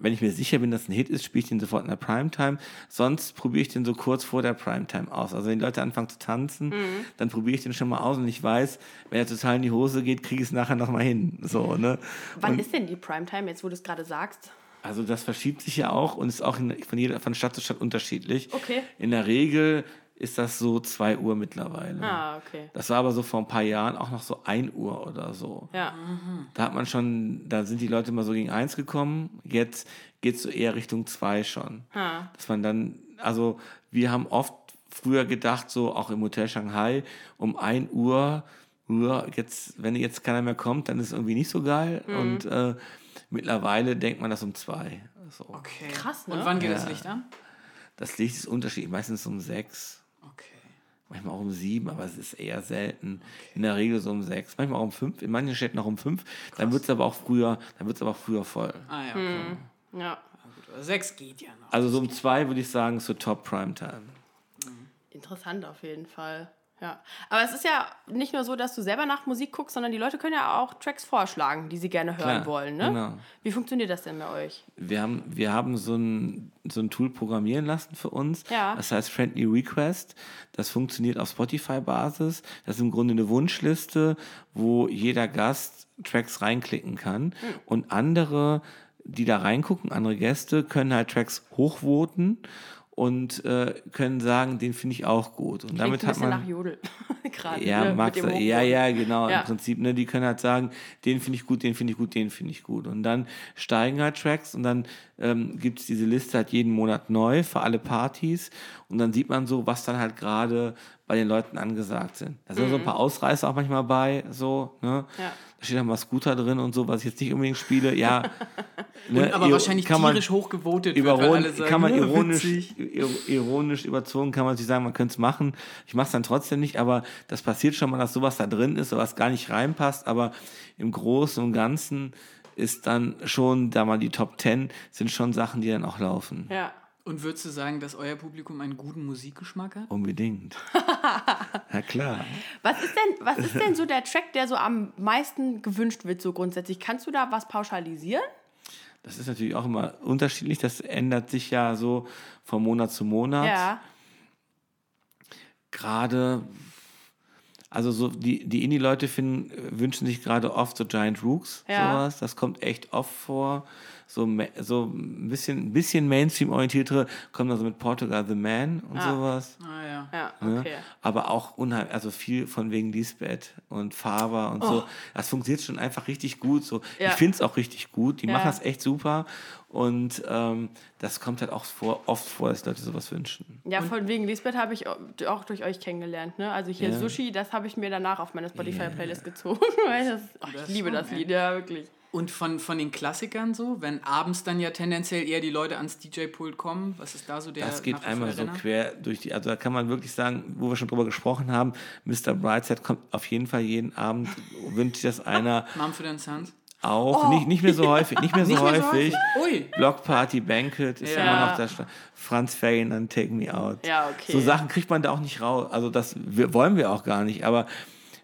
wenn ich mir sicher bin, dass ein Hit ist, spiele ich den sofort in der Primetime. Sonst probiere ich den so kurz vor der Primetime aus. Also wenn die Leute anfangen zu tanzen, Mhm. dann probiere ich den schon mal aus und ich weiß, wenn er total in die Hose geht, kriege ich es nachher nochmal hin. So, ne? Wann ist denn die Primetime, jetzt wo du es gerade sagst? Also das verschiebt sich ja auch und ist auch in, von, jeder, von Stadt zu Stadt unterschiedlich. Okay. In der Regel ist das so 2 Uhr mittlerweile. Ah, okay. Das war aber so vor ein paar Jahren auch noch so 1 Uhr oder so. Ja. Da hat man schon, da sind die Leute mal so gegen 1 gekommen. Jetzt geht es so eher Richtung 2 schon. Ah. Dass man dann, also wir haben oft früher gedacht, so auch im Hotel Shanghai, um 1 Uhr, Uhr jetzt, wenn jetzt keiner mehr kommt, dann ist es irgendwie nicht so geil. Mhm. Und äh, mittlerweile denkt man das um 2. So. Okay. Krass, ne? Und wann geht Ja. das Licht an? Das Licht ist unterschiedlich, meistens um 6. Okay. Manchmal auch um sieben, aber es ist eher selten. In der Regel so um sechs, manchmal auch um fünf, in manchen Städten auch um fünf. Dann wird es aber auch früher, dann wird es aber auch früher voll. Ah ja, okay. Ja. Ja, gut. Aber Sechs geht ja noch. Also so um zwei würde ich sagen, ist so Top Primetime. Interessant auf jeden Fall. Ja, aber es ist ja nicht nur so, dass du selber nach Musik guckst, sondern die Leute können ja auch Tracks vorschlagen, die sie gerne hören Klar, wollen. Ne? genau. Wie funktioniert das denn bei euch? Wir haben, wir haben so, ein, so ein Tool programmieren lassen für uns. Ja. Das heißt Friendly Request. Das funktioniert auf Spotify-Basis. Das ist im Grunde eine Wunschliste, wo jeder Gast Tracks reinklicken kann. Und andere, die da reingucken, andere Gäste, können halt Tracks hochvoten und äh, können sagen, den finde ich auch gut. Und damit Klingt ein hat man. nach Jodel. Gerade. Ja, ne, sein. ja, ja, genau. Ja. Im Prinzip, ne, die können halt sagen, den finde ich gut, den finde ich gut, den finde ich gut. Und dann steigen halt Tracks und dann ähm, gibt es diese Liste halt jeden Monat neu für alle Partys. Und dann sieht man so, was dann halt gerade bei den Leuten angesagt sind. Da sind so ein paar Ausreißer auch manchmal bei, so, ne? Mhm. Ja. Da steht dann mal Scooter drin und so, was ich jetzt nicht unbedingt spiele. Ja. ne, Aber ir- wahrscheinlich kann man- tierisch hochgevotet wird, weil Überron alle sagen, kann man "Ja, ironisch, witzig." ir- ironisch überzogen, kann man sich sagen, man könnte es machen. Ich mache es dann trotzdem nicht, aber das passiert schon mal, dass sowas da drin ist, was gar nicht reinpasst. Aber im Großen und Ganzen ist dann schon, da mal die Top Ten sind schon Sachen, die dann auch laufen. Ja. Und würdest du sagen, dass euer Publikum einen guten Musikgeschmack hat? Unbedingt. ja klar. Was ist, denn, was ist denn so der Track, der so am meisten gewünscht wird, so grundsätzlich? Kannst du da was pauschalisieren? Das ist natürlich auch immer unterschiedlich. Das ändert sich ja so von Monat zu Monat. Ja. gerade, also so die, die Indie-Leute finden, wünschen sich gerade oft so Giant Rooks, Ja. sowas. Das kommt echt oft vor. So, so ein bisschen, ein bisschen Mainstream-orientiertere kommen dann so mit Portugal the Man und Ah. sowas. Ah ja. Ja, Ne? okay. Aber auch unheimlich, also viel von wegen Lisbeth und Faber und so. Das funktioniert schon einfach richtig gut. So. Oh. Ja. Ich finde es auch richtig gut. Die Ja. machen das echt super. Und ähm, das kommt halt auch vor, oft vor, dass Leute sowas wünschen. Ja, von wegen Lisbeth habe ich auch durch euch kennengelernt. Ne? Also hier Ja. Sushi, das habe ich mir danach auf meine Spotify-Playlist gezogen. Weil das, oh, Das ich liebe schon, das. Lied, ja, wirklich. Und von, von den Klassikern so, wenn abends dann ja tendenziell eher die Leute ans DJ-Pult kommen, was ist da so der Das geht einmal so quer durch die, also da kann man wirklich sagen, wo wir schon drüber gesprochen haben, Mr. Brightside kommt auf jeden Fall jeden Abend, wünscht sich das einer Mumford Sons? auch, nicht, nicht mehr so häufig, nicht mehr so Nicht mehr so häufig. Ui. Block Party, Banquet ist Ja. immer noch da. Franz Ferdinand, Take Me Out. Ja, okay. So Sachen kriegt man da auch nicht raus. Also das wir, wollen wir auch gar nicht, aber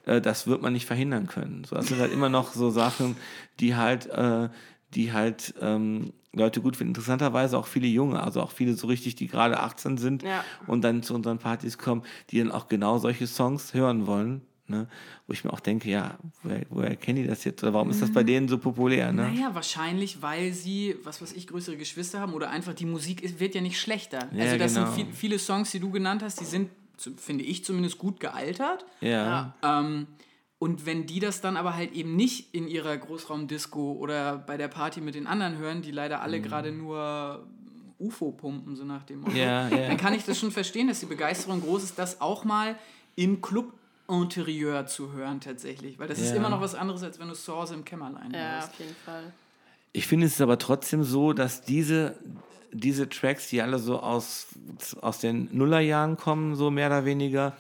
äh, das wird man nicht verhindern können. So, das sind halt immer noch so Sachen, die halt, äh, die halt ähm, Leute gut finden. Interessanterweise auch viele Junge, also auch viele so richtig, die gerade 18 sind Ja. und dann zu unseren Partys kommen, die dann auch genau solche Songs hören wollen. Ne? Wo ich mir auch denke, ja, woher, woher kennen die das jetzt? Oder warum ist das bei denen so populär? Ne? Naja, wahrscheinlich, weil sie, was weiß ich, größere Geschwister haben oder einfach die Musik ist, wird ja nicht schlechter. Ja, also das genau. sind viel, viele Songs, die du genannt hast, die sind, finde ich zumindest, gut gealtert. Ja. Ähm, und wenn die das dann aber halt eben nicht in ihrer Großraumdisco oder bei der Party mit den anderen hören, die leider alle gerade nur UFO pumpen, so nach dem Motto, Mhm. Ja, ja. dann kann ich das schon verstehen, dass die Begeisterung groß ist, das auch mal im Club Interieur zu hören tatsächlich, weil das ist Ja. immer noch was anderes, als wenn du Source im Kämmerlein Ja, hörst. auf jeden Fall. Ich finde es ist aber trotzdem so, dass diese, diese Tracks, die alle so aus, aus den Nullerjahren kommen, so mehr oder weniger,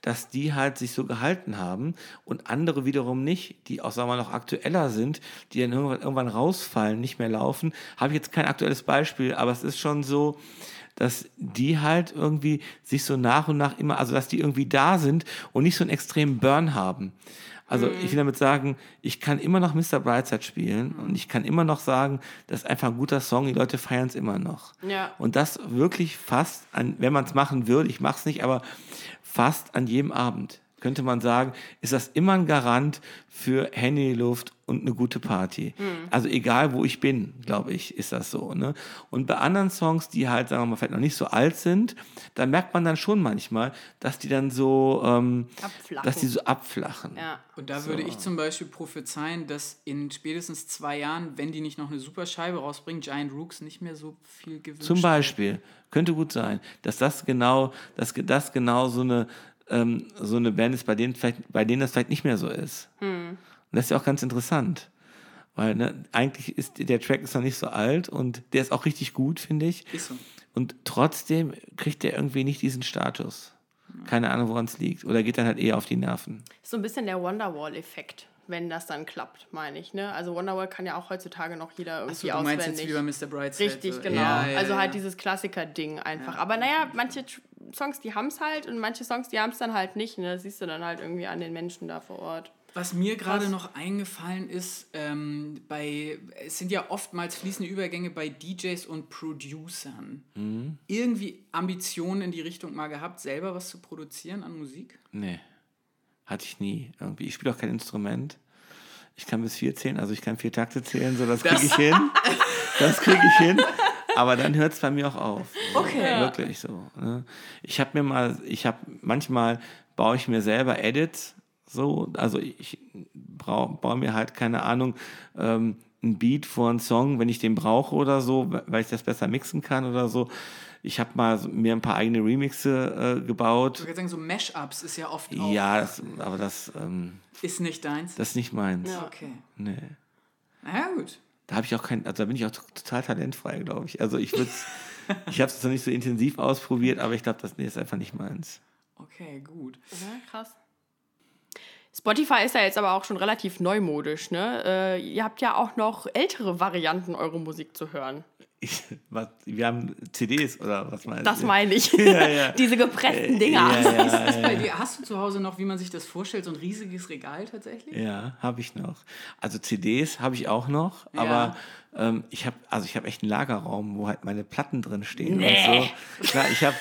dass die halt sich so gehalten haben und andere wiederum nicht, die auch, sagen wir mal, noch aktueller sind, die dann irgendwann, irgendwann rausfallen, nicht mehr laufen. Habe ich jetzt kein aktuelles Beispiel, aber es ist schon so, dass die halt irgendwie sich so nach und nach immer, also dass die irgendwie da sind und nicht so einen extremen Burn haben. Also ich will damit sagen, ich kann immer noch Mr. Brightside spielen und ich kann immer noch sagen, das ist einfach ein guter Song, die Leute feiern es immer noch. Ja. Und das wirklich fast, an, wenn man es machen würde, ich mache es nicht, aber fast an jedem Abend, könnte man sagen, ist das immer ein Garant für Handy in die Luft und eine gute Party. Also egal, wo ich bin, glaube ich, ist das so. Ne? Und bei anderen Songs, die halt, sagen wir mal, vielleicht noch nicht so alt sind, da merkt man dann schon manchmal, dass die dann so, ähm, Abflachen. dass die so abflachen. Ja. Und da würde ich zum Beispiel prophezeien, dass in spätestens zwei Jahren, wenn die nicht noch eine super Scheibe rausbringen, Giant Rooks nicht mehr so viel gewünscht Zum wird. Beispiel. Könnte gut sein, dass das genau, dass das genau so eine, ähm, so eine Band ist, bei denen, vielleicht, bei denen das vielleicht nicht mehr so ist. Und das ist ja auch ganz interessant. Weil ne, eigentlich ist der Track ist noch nicht so alt und der ist auch richtig gut, finde ich. Ist so. Und trotzdem kriegt der irgendwie nicht diesen Status. Keine Ahnung, woran es liegt. Oder geht dann halt eher auf die Nerven. Ist so ein bisschen der Wonderwall-Effekt, wenn das dann klappt, meine ich. Ne? Also Wonderwall kann ja auch heutzutage noch jeder irgendwie Achso, du meinst auswendig. jetzt wie bei Mr. Brightside. Richtig, so. genau. Ja, ja, also ja. halt dieses Klassiker-Ding einfach. Aber naja, manche Songs, die haben es halt und manche Songs, die haben es dann halt nicht. Ne? Das siehst du dann halt irgendwie an den Menschen da vor Ort. Was mir gerade noch eingefallen ist, ähm, bei, es sind ja oftmals fließende Übergänge bei DJs und Producern. Mhm. Irgendwie Ambitionen in die Richtung mal gehabt, selber was zu produzieren an Musik? Nee. Hatte ich nie. Irgendwie. Ich spiele auch kein Instrument. Ich kann bis vier zählen, also ich kann vier Takte zählen, so das kriege ich hin. Das kriege ich hin. Aber dann hört es bei mir auch auf. Okay. Wirklich so. Ne? Ich habe mir mal, ich habe manchmal baue ich mir selber Edits. So, also ich brau, baue mir halt, keine Ahnung, ähm, ein Beat vor einen Song, wenn ich den brauche oder so, weil ich das besser mixen kann oder so. Ich habe mal so- mir ein paar eigene Remixe äh, gebaut. Ich würde sagen, so Mashups ist ja oft auch, Ja, das, aber das, ähm, ist nicht deins. das ist nicht meins. Ja. Okay. Nee. Na ja, gut. Da habe ich auch kein, also da bin ich auch total talentfrei, glaube ich. Also ich würde ich habe es noch nicht so intensiv ausprobiert, aber ich glaube, das nee, ist einfach nicht meins. Okay, gut. Ja, krass. Spotify ist ja jetzt aber auch schon relativ neumodisch, ne? Äh, ihr habt ja auch noch ältere Varianten, eure Musik zu hören. Ich, was, wir haben CDs oder was meinst Das du? meine ich. Ja, ja. Diese gepressten Dinger. Ja, ja, Ist das ja, bei dir, hast du zu Hause noch, wie man sich das vorstellt, so ein riesiges Regal tatsächlich? Ja, habe ich noch. Also CDs habe ich auch noch, Ja. aber ähm, ich habe also ich habe echt einen Lagerraum, wo halt meine Platten drin stehen Nee. und so. Klar, ich habe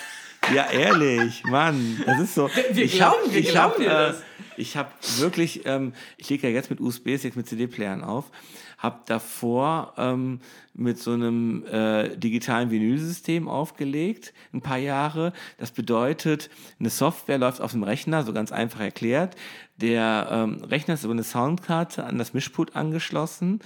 ja ehrlich, Mann, das ist so. Wir ich glauben- hab, wir ich glauben hab, dir äh, das. Ich habe wirklich, ähm, ich lege ja jetzt mit USBs, jetzt mit CD-Playern auf, habe davor ähm, mit so einem äh, digitalen Vinylsystem aufgelegt, ein paar Jahre. Das bedeutet, eine Software läuft auf dem Rechner, so ganz einfach erklärt. Der ähm, Rechner ist über eine Soundkarte an das Mischpult angeschlossen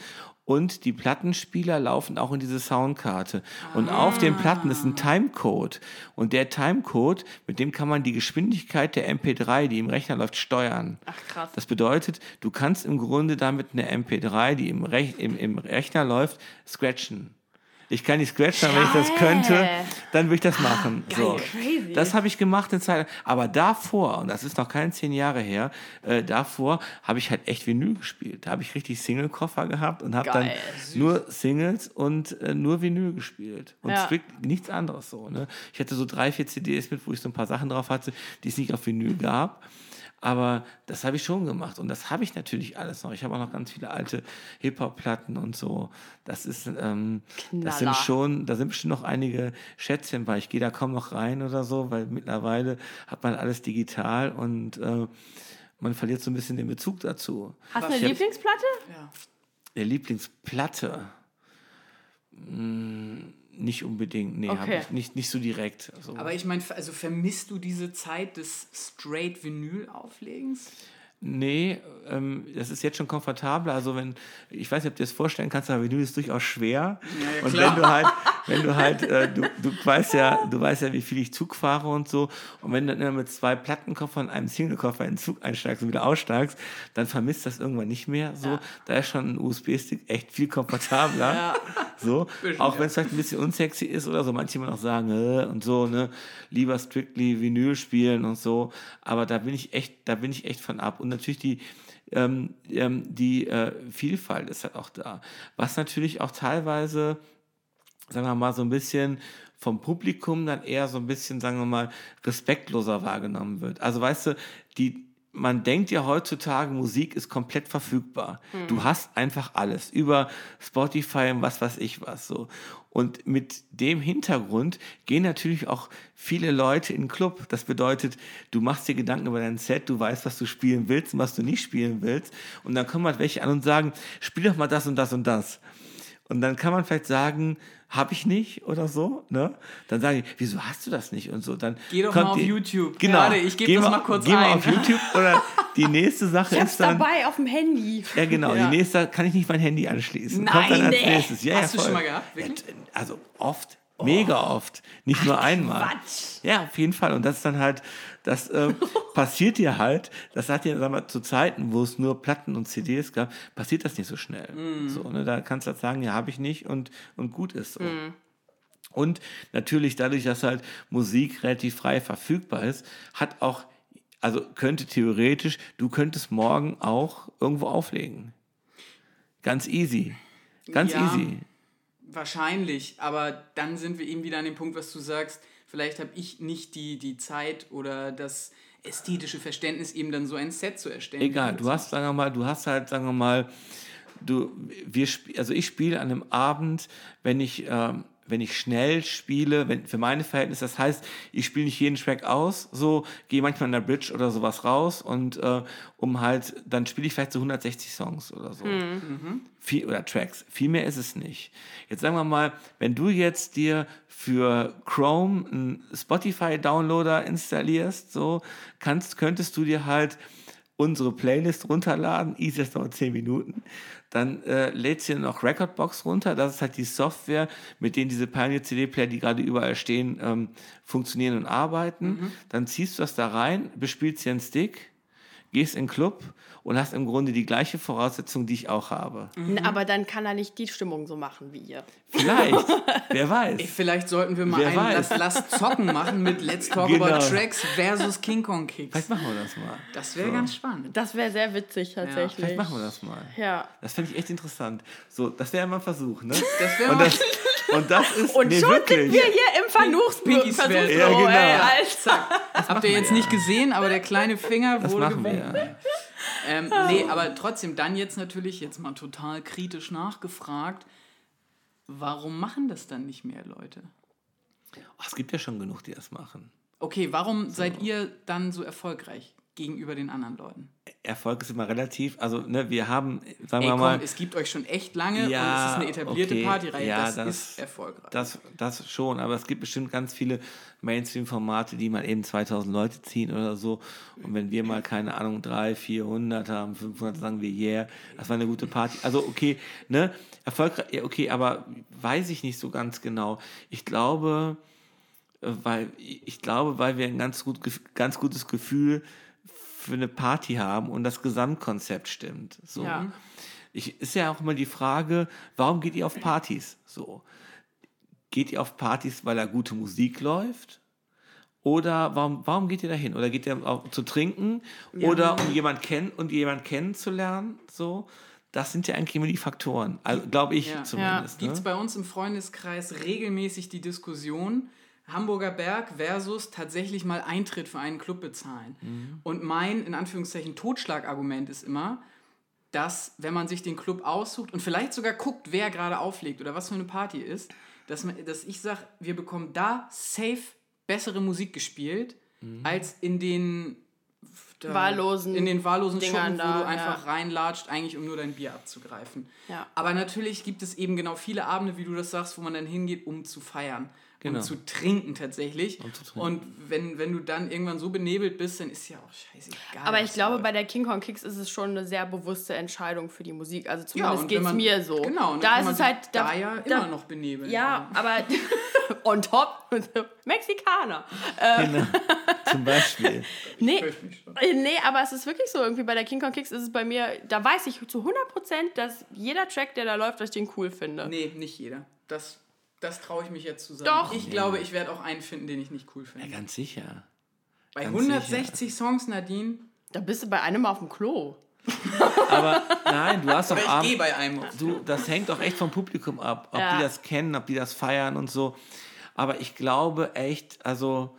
und die Plattenspieler laufen auch in diese Soundkarte. Und auf den Platten ist ein Timecode. Und der Timecode, mit dem kann man die Geschwindigkeit der MP3, die im Rechner läuft, steuern. Ach krass. Das bedeutet, du kannst im Grunde damit eine MP3, die im, Rech im, im Rechner läuft, scratchen. Ich kann die scratchen, aber wenn ich das könnte, dann würde ich das machen. so. crazy. Das habe ich gemacht eine Zeit. Aber davor, und das ist noch keine zehn Jahre her, äh, davor habe ich halt echt Vinyl gespielt. Da habe ich richtig Single-Koffer gehabt und habe dann Geil. nur Singles und äh, nur Vinyl gespielt. Und Ja. strikt nichts anderes so. Ne? Ich hatte so drei, vier CDs mit, wo ich so ein paar Sachen drauf hatte, die es nicht auf Vinyl gab. Aber das habe ich schon gemacht und das habe ich natürlich alles noch. Ich habe auch noch ganz viele alte Hip-Hop-Platten und so. Das ist, ähm, das sind schon, da sind bestimmt noch einige Schätzchen bei. Ich gehe da kaum noch rein oder so, weil mittlerweile hat man alles digital und äh, man verliert so ein bisschen den Bezug dazu. Hast du eine Ich hab- Lieblingsplatte? Ja. Der Lieblingsplatte? Hm, nicht unbedingt, nee, Okay. ich nicht, nicht so direkt. So. Aber ich meine, also vermisst du diese Zeit des straight Vinyl-Auflegens? Nee, ähm, das ist jetzt schon komfortabler. Also wenn, ich weiß nicht, ob du dir das vorstellen kannst, aber Vinyl ist durchaus schwer. ja, und wenn du halt, wenn du halt, äh, du, du weißt ja, du weißt ja, wie viel ich Zug fahre und so. Und wenn du dann immer mit zwei Plattenkoffern und einem Singlekoffer in den Zug einsteigst und wieder aussteigst, dann vermisst das irgendwann nicht mehr. So, da ist schon ein USB-Stick echt viel komfortabler. So, auch wenn es vielleicht ein bisschen unsexy ist oder so, manche immer noch sagen, äh, und so, ne, lieber strictly Vinyl spielen und so. Aber da bin ich echt, da bin ich echt von ab. Und natürlich die, ähm, ähm, die äh, Vielfalt ist halt auch da. Was natürlich auch teilweise, sagen wir mal, so ein bisschen vom Publikum dann eher so ein bisschen, sagen wir mal, respektloser wahrgenommen wird. Also weißt du, die, man denkt ja heutzutage, Musik ist komplett verfügbar. Du hast einfach alles über Spotify und was weiß ich was so. Und mit dem Hintergrund gehen natürlich auch viele Leute in den Club. Das bedeutet, du machst dir Gedanken über dein Set, du weißt, was du spielen willst und was du nicht spielen willst. Und dann kommen halt welche an und sagen, spiel doch mal das und das und das. Und dann kann man vielleicht sagen, habe ich nicht oder so, ne? Dann sagen die, wieso hast du das nicht und so. Dann Geh doch kommt mal auf die- YouTube. Genau. Warte, ich gebe das mal kurz geh mal ein. auf YouTube oder die nächste Sache Ich hab's ist dann dabei auf dem Handy. ja, genau. Ja. Die nächste kann ich nicht mein Handy anschließen. Nein, Kommt dann als nee. nächstes. Ja, Hast ja, du schon mal gehabt, wirklich? Also oft. Mega oft. Nicht nur einmal. Quatsch. Ja, auf jeden Fall. Und das ist dann halt, das äh, passiert dir halt, das hat dir, sagen wir, zu Zeiten, wo es nur Platten und CDs gab, passiert das nicht so schnell. So, ne, da kannst du halt sagen, ja, habe ich nicht und, und gut ist so. Und natürlich dadurch, dass halt Musik relativ frei verfügbar ist, hat auch, also könnte theoretisch, du könntest morgen auch irgendwo auflegen. Ganz easy. Ganz Ja. easy. Wahrscheinlich, aber dann sind wir eben wieder an dem Punkt, was du sagst, Vielleicht habe ich nicht die, die Zeit oder das ästhetische Verständnis, eben dann so ein Set zu erstellen. Egal, du hast, sagen wir mal, du hast halt, sagen wir mal, du, wir, also ich spiele an einem Abend, wenn ich, ähm, wenn ich schnell spiele, wenn, für meine Verhältnisse, das heißt, ich spiele nicht jeden Track aus, so, gehe manchmal in der Bridge oder sowas raus und äh, um halt, dann spiele ich vielleicht so 160 Songs oder so. Viel, oder Tracks. Viel mehr ist es nicht. Jetzt sagen wir mal, wenn du jetzt dir für Chrome einen Spotify-Downloader installierst, so, kannst, könntest du dir halt unsere Playlist runterladen, easy das dauert 10 Minuten. Dann äh, lädst du dir noch Recordbox runter, das ist halt die Software, mit denen diese Pioneer CD-Player, die gerade überall stehen, ähm, funktionieren und arbeiten. Dann ziehst du das da rein, bespielst dir einen Stick, gehst in den Club und hast im Grunde die gleiche Voraussetzung, die ich auch habe. N- Aber dann kann er nicht die Stimmung so machen wie ihr. Vielleicht, wer Ey, weiß. vielleicht sollten wir mal Wer ein weiß. Lass, Lass Zocken machen mit Let's Talk Genau. About Tracks versus King Kong Kicks. Vielleicht machen wir das mal. Das wäre ganz spannend. Das wäre sehr witzig tatsächlich. Vielleicht machen wir das mal. Ja. Das fände ich echt interessant. So, das wäre mal ein Versuch, ne? Das wäre Und mal. das, und das ist Und nee, schon wirklich. sind wir hier im Sweat. Ja, genau. ey, Alter. Habt ihr jetzt nicht gesehen, aber der kleine Finger Das wurde machen wir. Ja. Ähm, nee, aber trotzdem dann jetzt natürlich, jetzt mal total kritisch nachgefragt, warum machen das dann nicht mehr Leute? Oh, es gibt ja schon genug, die das machen. Okay, warum seid ihr dann so erfolgreich gegenüber den anderen Leuten? Erfolg ist immer relativ. Also, ne, wir haben, sagen Ey, wir komm, mal, es gibt euch schon echt lange Ja, und es ist eine etablierte okay, Partyreihe. ja, das, das- ist erfolgreich. das, das schon, aber es gibt bestimmt ganz viele Mainstream-Formate, die mal eben 2000 Leute ziehen oder so. Und wenn wir mal, keine Ahnung, 300, 400 haben, 500, sagen wir, yeah, das war eine gute Party. Also, okay, ne, erfolgreich, okay, aber weiß ich nicht so ganz genau. Ich glaube, äh, weil, ich glaube, weil wir ein ganz, gut, ganz gutes Gefühl für eine Party haben und das Gesamtkonzept stimmt. So. Ja. Ich, ist ja auch immer die Frage, warum geht ihr auf Partys? So. Geht ihr auf Partys, weil da gute Musik läuft? Oder warum, warum geht ihr da hin? Oder geht ihr auch zu trinken? Oder um jemand kennen und jemand kennenzulernen? So. Das sind ja eigentlich immer die Faktoren. Also, glaube ich Ja. zumindest. Gibt es Ne? bei uns im Freundeskreis regelmäßig die Diskussion, Hamburger Berg versus tatsächlich mal Eintritt für einen Club bezahlen. Mhm. Und mein, in Anführungszeichen, Totschlagargument ist immer, dass, wenn man sich den Club aussucht und vielleicht sogar guckt, wer gerade auflegt oder was für eine Party ist, dass, man, dass ich sage, wir bekommen da safe bessere Musik gespielt, Mhm. als in den da, Wahllosen in den wahllosen Dingern Schuppen, wo da, du einfach ja. reinlatscht, eigentlich um nur dein Bier abzugreifen. Ja. Aber natürlich gibt es eben genau viele Abende, wie du das sagst, wo man dann hingeht, um zu feiern. Genau. Um zu trinken tatsächlich. Zu trinken. Und wenn, wenn du dann irgendwann so benebelt bist, dann ist ja auch scheißegal. Aber ich glaube, läuft. bei der King Kong Kicks ist es schon eine sehr bewusste Entscheidung für die Musik. Also zumindest und geht es mir so. Genau, und da kann ist man es halt. da, ja da- immer noch benebeln. Ja, aber on top, Mexikaner. Genau. Zum Beispiel. Nee, äh, nee, aber es ist wirklich so. Irgendwie bei der King Kong Kicks ist es bei mir, da weiß ich zu 100%, dass jeder Track, der da läuft, dass ich den cool finde. Nee, nicht jeder. Das, das traue ich mich jetzt zu sagen. Doch. Ich glaube, ich werde auch einen finden, den ich nicht cool finde. Ja, ganz sicher. Bei ganz 160 Songs, Nadine. Da bist du bei einem auf dem Klo. Aber nein, du hast doch gehe bei einem auf. Du, das hängt doch echt vom Publikum ab, ob Ja. die das kennen, ob die das feiern und so. Aber ich glaube echt, also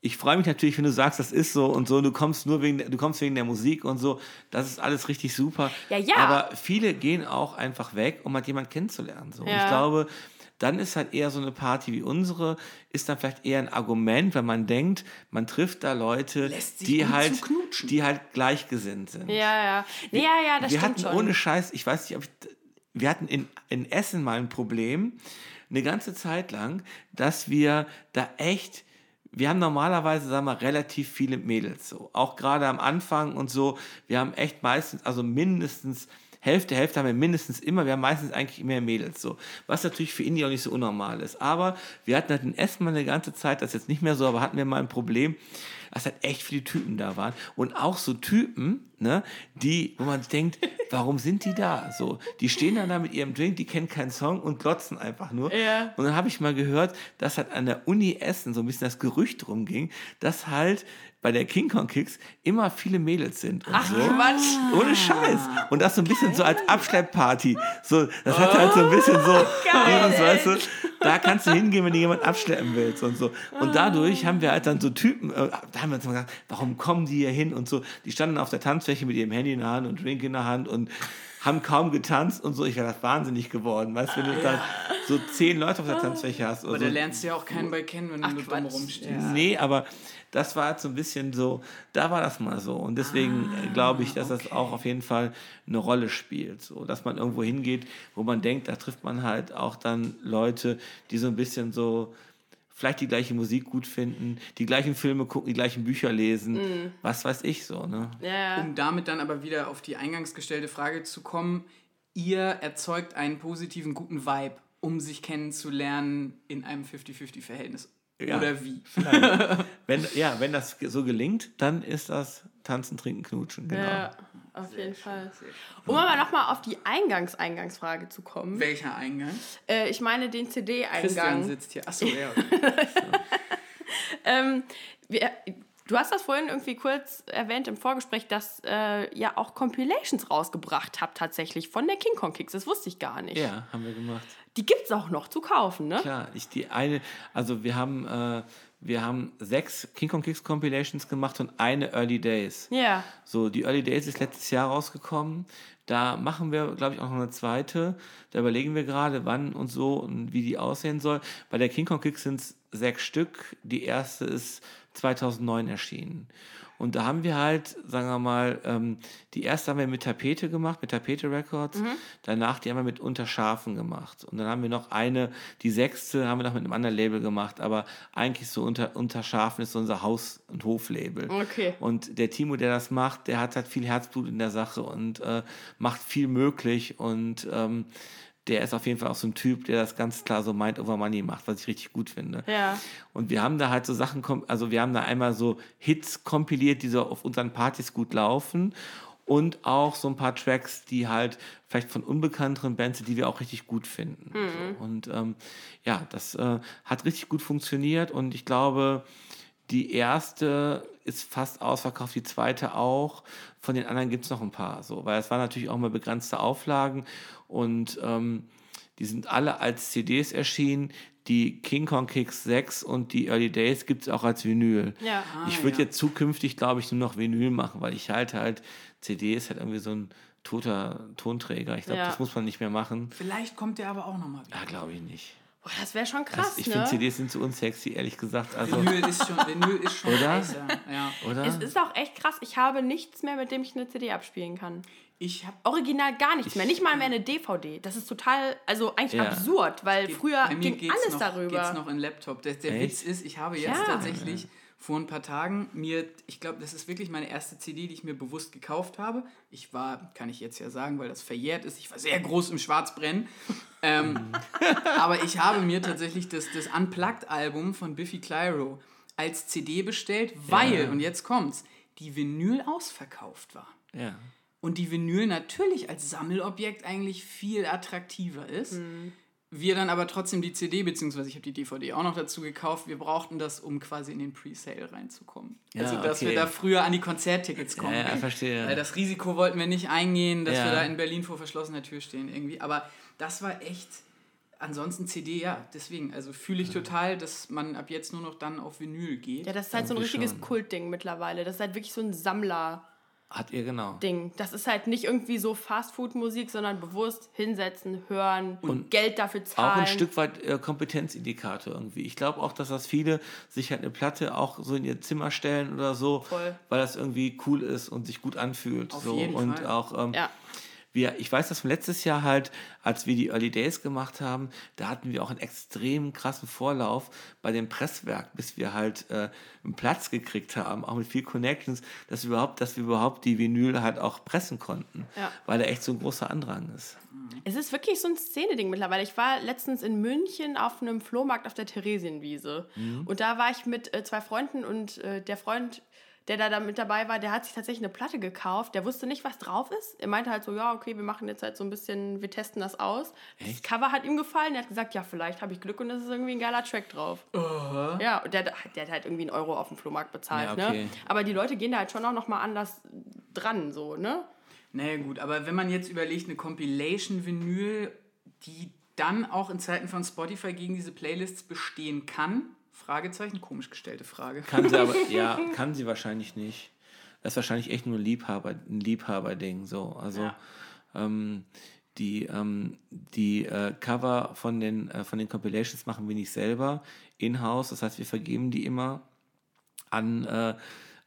ich freue mich natürlich, wenn du sagst, das ist so und so, du kommst nur wegen, der- du kommst wegen der Musik und so, das ist alles richtig super. Ja, ja. Aber viele gehen auch einfach weg, um halt jemanden kennenzulernen. So. Und Ja. ich glaube, dann ist halt eher so eine Party wie unsere, ist dann vielleicht eher ein Argument, wenn man denkt, man trifft da Leute, die halt, die halt gleichgesinnt sind Ja, ja. Ja, ja, das wir stimmt hatten schon. ohne Scheiß, ich weiß nicht, ob ich, wir hatten in, in Essen mal ein Problem, eine ganze Zeit lang, dass wir da echt, wir haben normalerweise, sagen wir, relativ viele Mädels so, auch gerade am Anfang und so, wir haben echt meistens, also mindestens Hälfte, Hälfte haben wir mindestens immer, wir haben meistens eigentlich mehr Mädels so, was natürlich für Indie auch nicht so unnormal ist, aber wir hatten halt in Essen mal eine ganze Zeit, das ist jetzt nicht mehr so, aber hatten wir mal ein Problem, dass halt echt viele Typen da waren und auch so Typen, ne, die, wo man denkt, warum sind die da? So, die stehen dann da mit ihrem Drink, die kennen keinen Song und glotzen einfach nur. Ja. Und dann habe ich mal gehört, dass halt an der Uni Essen so ein bisschen das Gerücht rumging, dass halt bei der King Kong Kicks immer viele Mädels sind und Ach, so. Quatsch. Ohne Scheiß. Und das so ein bisschen so als Abschleppparty. So, das hat halt so ein bisschen so, dieses, weißt du, da kannst du hingehen, wenn du jemanden abschleppen willst und so. Und dadurch haben wir halt dann so Typen, äh, da haben wir uns mal gesagt, warum kommen die hier hin und so. Die standen auf der Tanzfläche mit ihrem Handy in der Hand und Drink in der Hand und haben kaum getanzt und so. Ich wäre das wahnsinnig geworden, weißt du, wenn du dann so zehn Leute auf der Tanzfläche hast. Aber Oder da so. lernst du ja auch keinen bei kennen, wenn du nur dumm rumstehst. Nee, aber das war halt so ein bisschen so, da war das mal so. Und deswegen Ah, glaube ich, dass das auch auf jeden Fall eine Rolle spielt. So, dass man irgendwo hingeht, wo man denkt, da trifft man halt auch dann Leute, die so ein bisschen so vielleicht die gleiche Musik gut finden, die gleichen Filme gucken, die gleichen Bücher lesen, was weiß ich so, ne? Ja. Um damit dann aber wieder auf die eingangs gestellte Frage zu kommen, ihr erzeugt einen positiven, guten Vibe, um sich kennenzulernen in einem 50-50-Verhältnis. Ja. Oder wie? Wenn, ja, wenn das so gelingt, dann ist das Tanzen, Trinken, Knutschen, genau. Ja, auf jeden Fall. Um aber nochmal auf die Eingangs-Eingangsfrage zu kommen. Welcher Eingang? Äh, ich meine den Christian CD-Eingang. sitzt hier. Achso, ja. Ähm, wir, du hast das vorhin irgendwie kurz erwähnt im Vorgespräch, dass äh, ihr auch Compilations rausgebracht habt tatsächlich von der King Kong Kicks. Das wusste ich gar nicht. Ja, haben wir gemacht. Die gibt es auch noch zu kaufen, ne? Klar, ich die eine, also wir haben, äh, wir haben sechs King Kong Kicks Compilations gemacht und eine Early Days. Ja. So, die Early Days ist letztes Jahr rausgekommen. Da machen wir, glaube ich, auch noch eine zweite. Da überlegen wir gerade, wann und so und wie die aussehen soll. Bei der King Kong Kicks sind es sechs Stück. Die erste ist 2009 erschienen. Und da haben wir halt, sagen wir mal, ähm, die erste haben wir mit Tapete gemacht, mit Tapete Records. Danach die haben wir mit Unterschafen gemacht. Und dann haben wir noch eine, die sechste haben wir noch mit einem anderen Label gemacht. Aber eigentlich so unter, Unterschafen ist so unser Haus- und Hoflabel. Okay. Und der Timo, der das macht, der hat halt viel Herzblut in der Sache und äh, macht viel möglich. Und ähm, der ist auf jeden Fall auch so ein Typ, der das ganz klar so Mind over Money macht, was ich richtig gut finde. Ja. Und wir haben da halt so Sachen, also wir haben da einmal so Hits kompiliert, die so auf unseren Partys gut laufen. Und auch so ein paar Tracks, die halt vielleicht von unbekannteren Bands, sind, die wir auch richtig gut finden. So. Und ähm, ja, das äh, hat richtig gut funktioniert und ich glaube, die erste ist fast ausverkauft, die zweite auch. Von den anderen gibt es noch ein paar, so, weil es waren natürlich auch mal begrenzte Auflagen und ähm, die sind alle als CDs erschienen. Die King Kong Kicks 6 und die Early Days gibt es auch als Vinyl. Ja. ich würde ja. jetzt zukünftig, glaube ich, nur noch Vinyl machen, weil ich halte halt, CD ist halt irgendwie so ein toter Tonträger. Ich glaube, Ja. das muss man nicht mehr machen. Vielleicht kommt der aber auch nochmal wieder. Ja, glaube ich nicht. Boah, das wäre schon krass, Das, ich ne? finde, CDs sind zu unsexy, ehrlich gesagt. Also, Vinyl ist schon, Vinyl ist schon Oder? scheiße. Ja. oder? Es ist auch echt krass. Ich habe nichts mehr, mit dem ich eine CD abspielen kann. Ich habe Original gar nichts mehr. Nicht mal mehr eine DVD. Das ist total, also eigentlich Ja. absurd, weil früher bei mir ging geht's alles noch, darüber. Geht's noch in Laptop. Der, der? Witz ist, ich habe jetzt Ja. tatsächlich vor ein paar Tagen mir, ich glaube, das ist wirklich meine erste CD, die ich mir bewusst gekauft habe. Ich war, kann ich jetzt ja sagen, weil das verjährt ist, ich war sehr groß im Schwarzbrennen. ähm, aber ich habe mir tatsächlich das, das Unplugged-Album von Biffy Clyro als CD bestellt, weil, und jetzt kommt's, die Vinyl ausverkauft war. ja. Und die Vinyl natürlich als Sammelobjekt eigentlich viel attraktiver ist. Wir dann aber trotzdem die CD, beziehungsweise ich habe die DVD auch noch dazu gekauft, wir brauchten das, um quasi in den Pre-Sale reinzukommen. Ja, also, dass okay. wir da früher an die Konzerttickets kommen. Ja, ja, verstehe. Weil das Risiko wollten wir nicht eingehen, dass Ja. wir da in Berlin vor verschlossener Tür stehen irgendwie. Aber das war echt. Ansonsten CD, ja, deswegen. Also fühle ich total, dass man ab jetzt nur noch dann auf Vinyl geht. ja, das ist halt so ein Irgendwie richtiges schon. Kultding mittlerweile. Das ist halt wirklich so ein Sammler-Ding. Hat ihr genau. Das ist halt nicht irgendwie so Fastfood-Musik, sondern bewusst hinsetzen, hören und Geld dafür zahlen. Auch ein Stück weit äh, Kompetenzindikator irgendwie. Ich glaube auch, dass das viele sich halt eine Platte auch so in ihr Zimmer stellen oder so, Voll. weil das irgendwie cool ist und sich gut anfühlt. Auf so. jeden und Fall. auch ähm, Ja. Wir, ich weiß das von letztes Jahr halt, als wir die Early Days gemacht haben, da hatten wir auch einen extrem krassen Vorlauf bei dem Presswerk, bis wir halt äh, einen Platz gekriegt haben, auch mit viel Connections, dass wir überhaupt, dass wir überhaupt die Vinyl halt auch pressen konnten, Ja. weil da echt so ein großer Andrang ist. Es ist wirklich so ein Szeneding mittlerweile. Ich war letztens in München auf einem Flohmarkt auf der Theresienwiese. Und da war ich mit äh, zwei Freunden und äh, der Freund, der da, da mit dabei war, der hat sich tatsächlich eine Platte gekauft. Der wusste nicht, was drauf ist. Er meinte halt so, ja, okay, wir machen jetzt halt so ein bisschen, wir testen das aus. Das Echt? Cover hat ihm gefallen. Er hat gesagt, ja, vielleicht habe ich Glück und es ist irgendwie ein geiler Track drauf. Ja, und der, der hat halt irgendwie einen Euro auf dem Flohmarkt bezahlt. Ja, okay. ne? Aber die Leute gehen da halt schon auch noch mal anders dran, so, ne? Naja, gut, aber wenn man jetzt überlegt, eine Compilation-Vinyl, die dann auch in Zeiten von Spotify gegen diese Playlists bestehen kann? Fragezeichen, komisch gestellte Frage. Kann sie aber, ja, kann sie wahrscheinlich nicht. Das ist wahrscheinlich echt nur ein Liebhaber, ein Liebhaberding. So. Also Ja. ähm, die, ähm, die äh, Cover von den, äh, von den Compilations machen wir nicht selber in-house. Das heißt, wir vergeben die immer an, äh,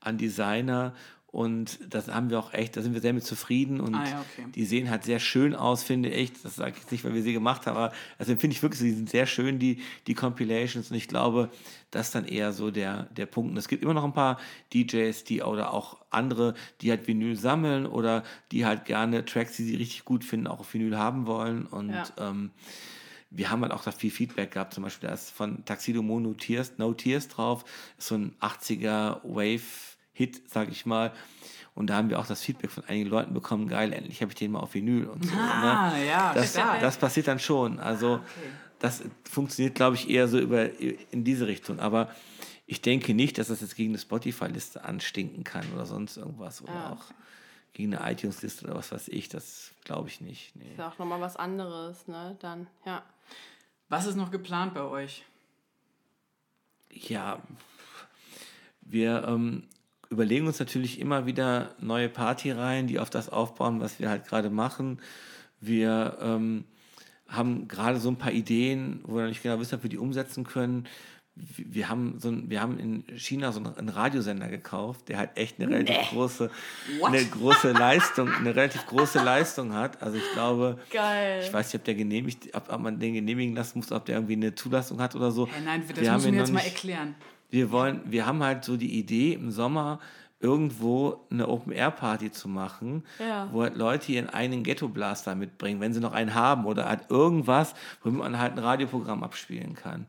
an Designer und das haben wir auch echt, da sind wir sehr mit zufrieden und Ah ja, okay. die sehen halt sehr schön aus, finde ich. Das sage ich jetzt nicht, weil wir sie gemacht haben, aber also finde ich wirklich, die sind sehr schön, die, die Compilations und ich glaube, das ist dann eher so der, der Punkt. Und es gibt immer noch ein paar DJs, die oder auch andere, die halt Vinyl sammeln oder die halt gerne Tracks, die sie richtig gut finden, auch auf Vinyl haben wollen und Ja. ähm, wir haben halt auch da viel Feedback gehabt. Zum Beispiel da ist von Taxido Mono Tears, No Tears drauf. Ist so ein 80er Wave-Hit, sag ich mal. Und da haben wir auch das Feedback von einigen Leuten bekommen, geil, endlich habe ich den mal auf Vinyl und so. Ah, ne? ja, das, das passiert dann schon. Also das funktioniert, glaube ich, eher so über in diese Richtung. Aber ich denke nicht, dass das jetzt gegen eine Spotify-Liste anstinken kann oder sonst irgendwas. Oder Ah, auch gegen eine iTunes-Liste oder was weiß ich. Das glaube ich nicht. Nee. Ist ja auch nochmal was anderes, ne? Dann, ja. Was ist noch geplant bei euch? Ja, wir ähm, überlegen uns natürlich immer wieder neue Partyreihen, die auf das aufbauen, was wir halt gerade machen. Wir ähm, haben gerade so ein paar Ideen, wo wir noch nicht genau wissen, ob wir die umsetzen können. Wir haben, so ein, wir haben in China so einen- Radiosender gekauft, der halt echt eine relativ große, What? eine große Leistung, eine relativ große Leistung hat. Also ich glaube, Geil. ich weiß nicht, ob der genehmigt, ob, ob man den genehmigen lassen muss, ob der irgendwie eine Zulassung hat oder so. Hey, nein, das Wir müssen wir jetzt mal erklären. Wir wollen, wir haben halt so die Idee im Sommer irgendwo eine Open-Air-Party zu machen, Ja. wo halt Leute ihren eigenen Ghetto-Blaster mitbringen, wenn sie noch einen haben oder halt irgendwas, womit man halt ein Radioprogramm abspielen kann.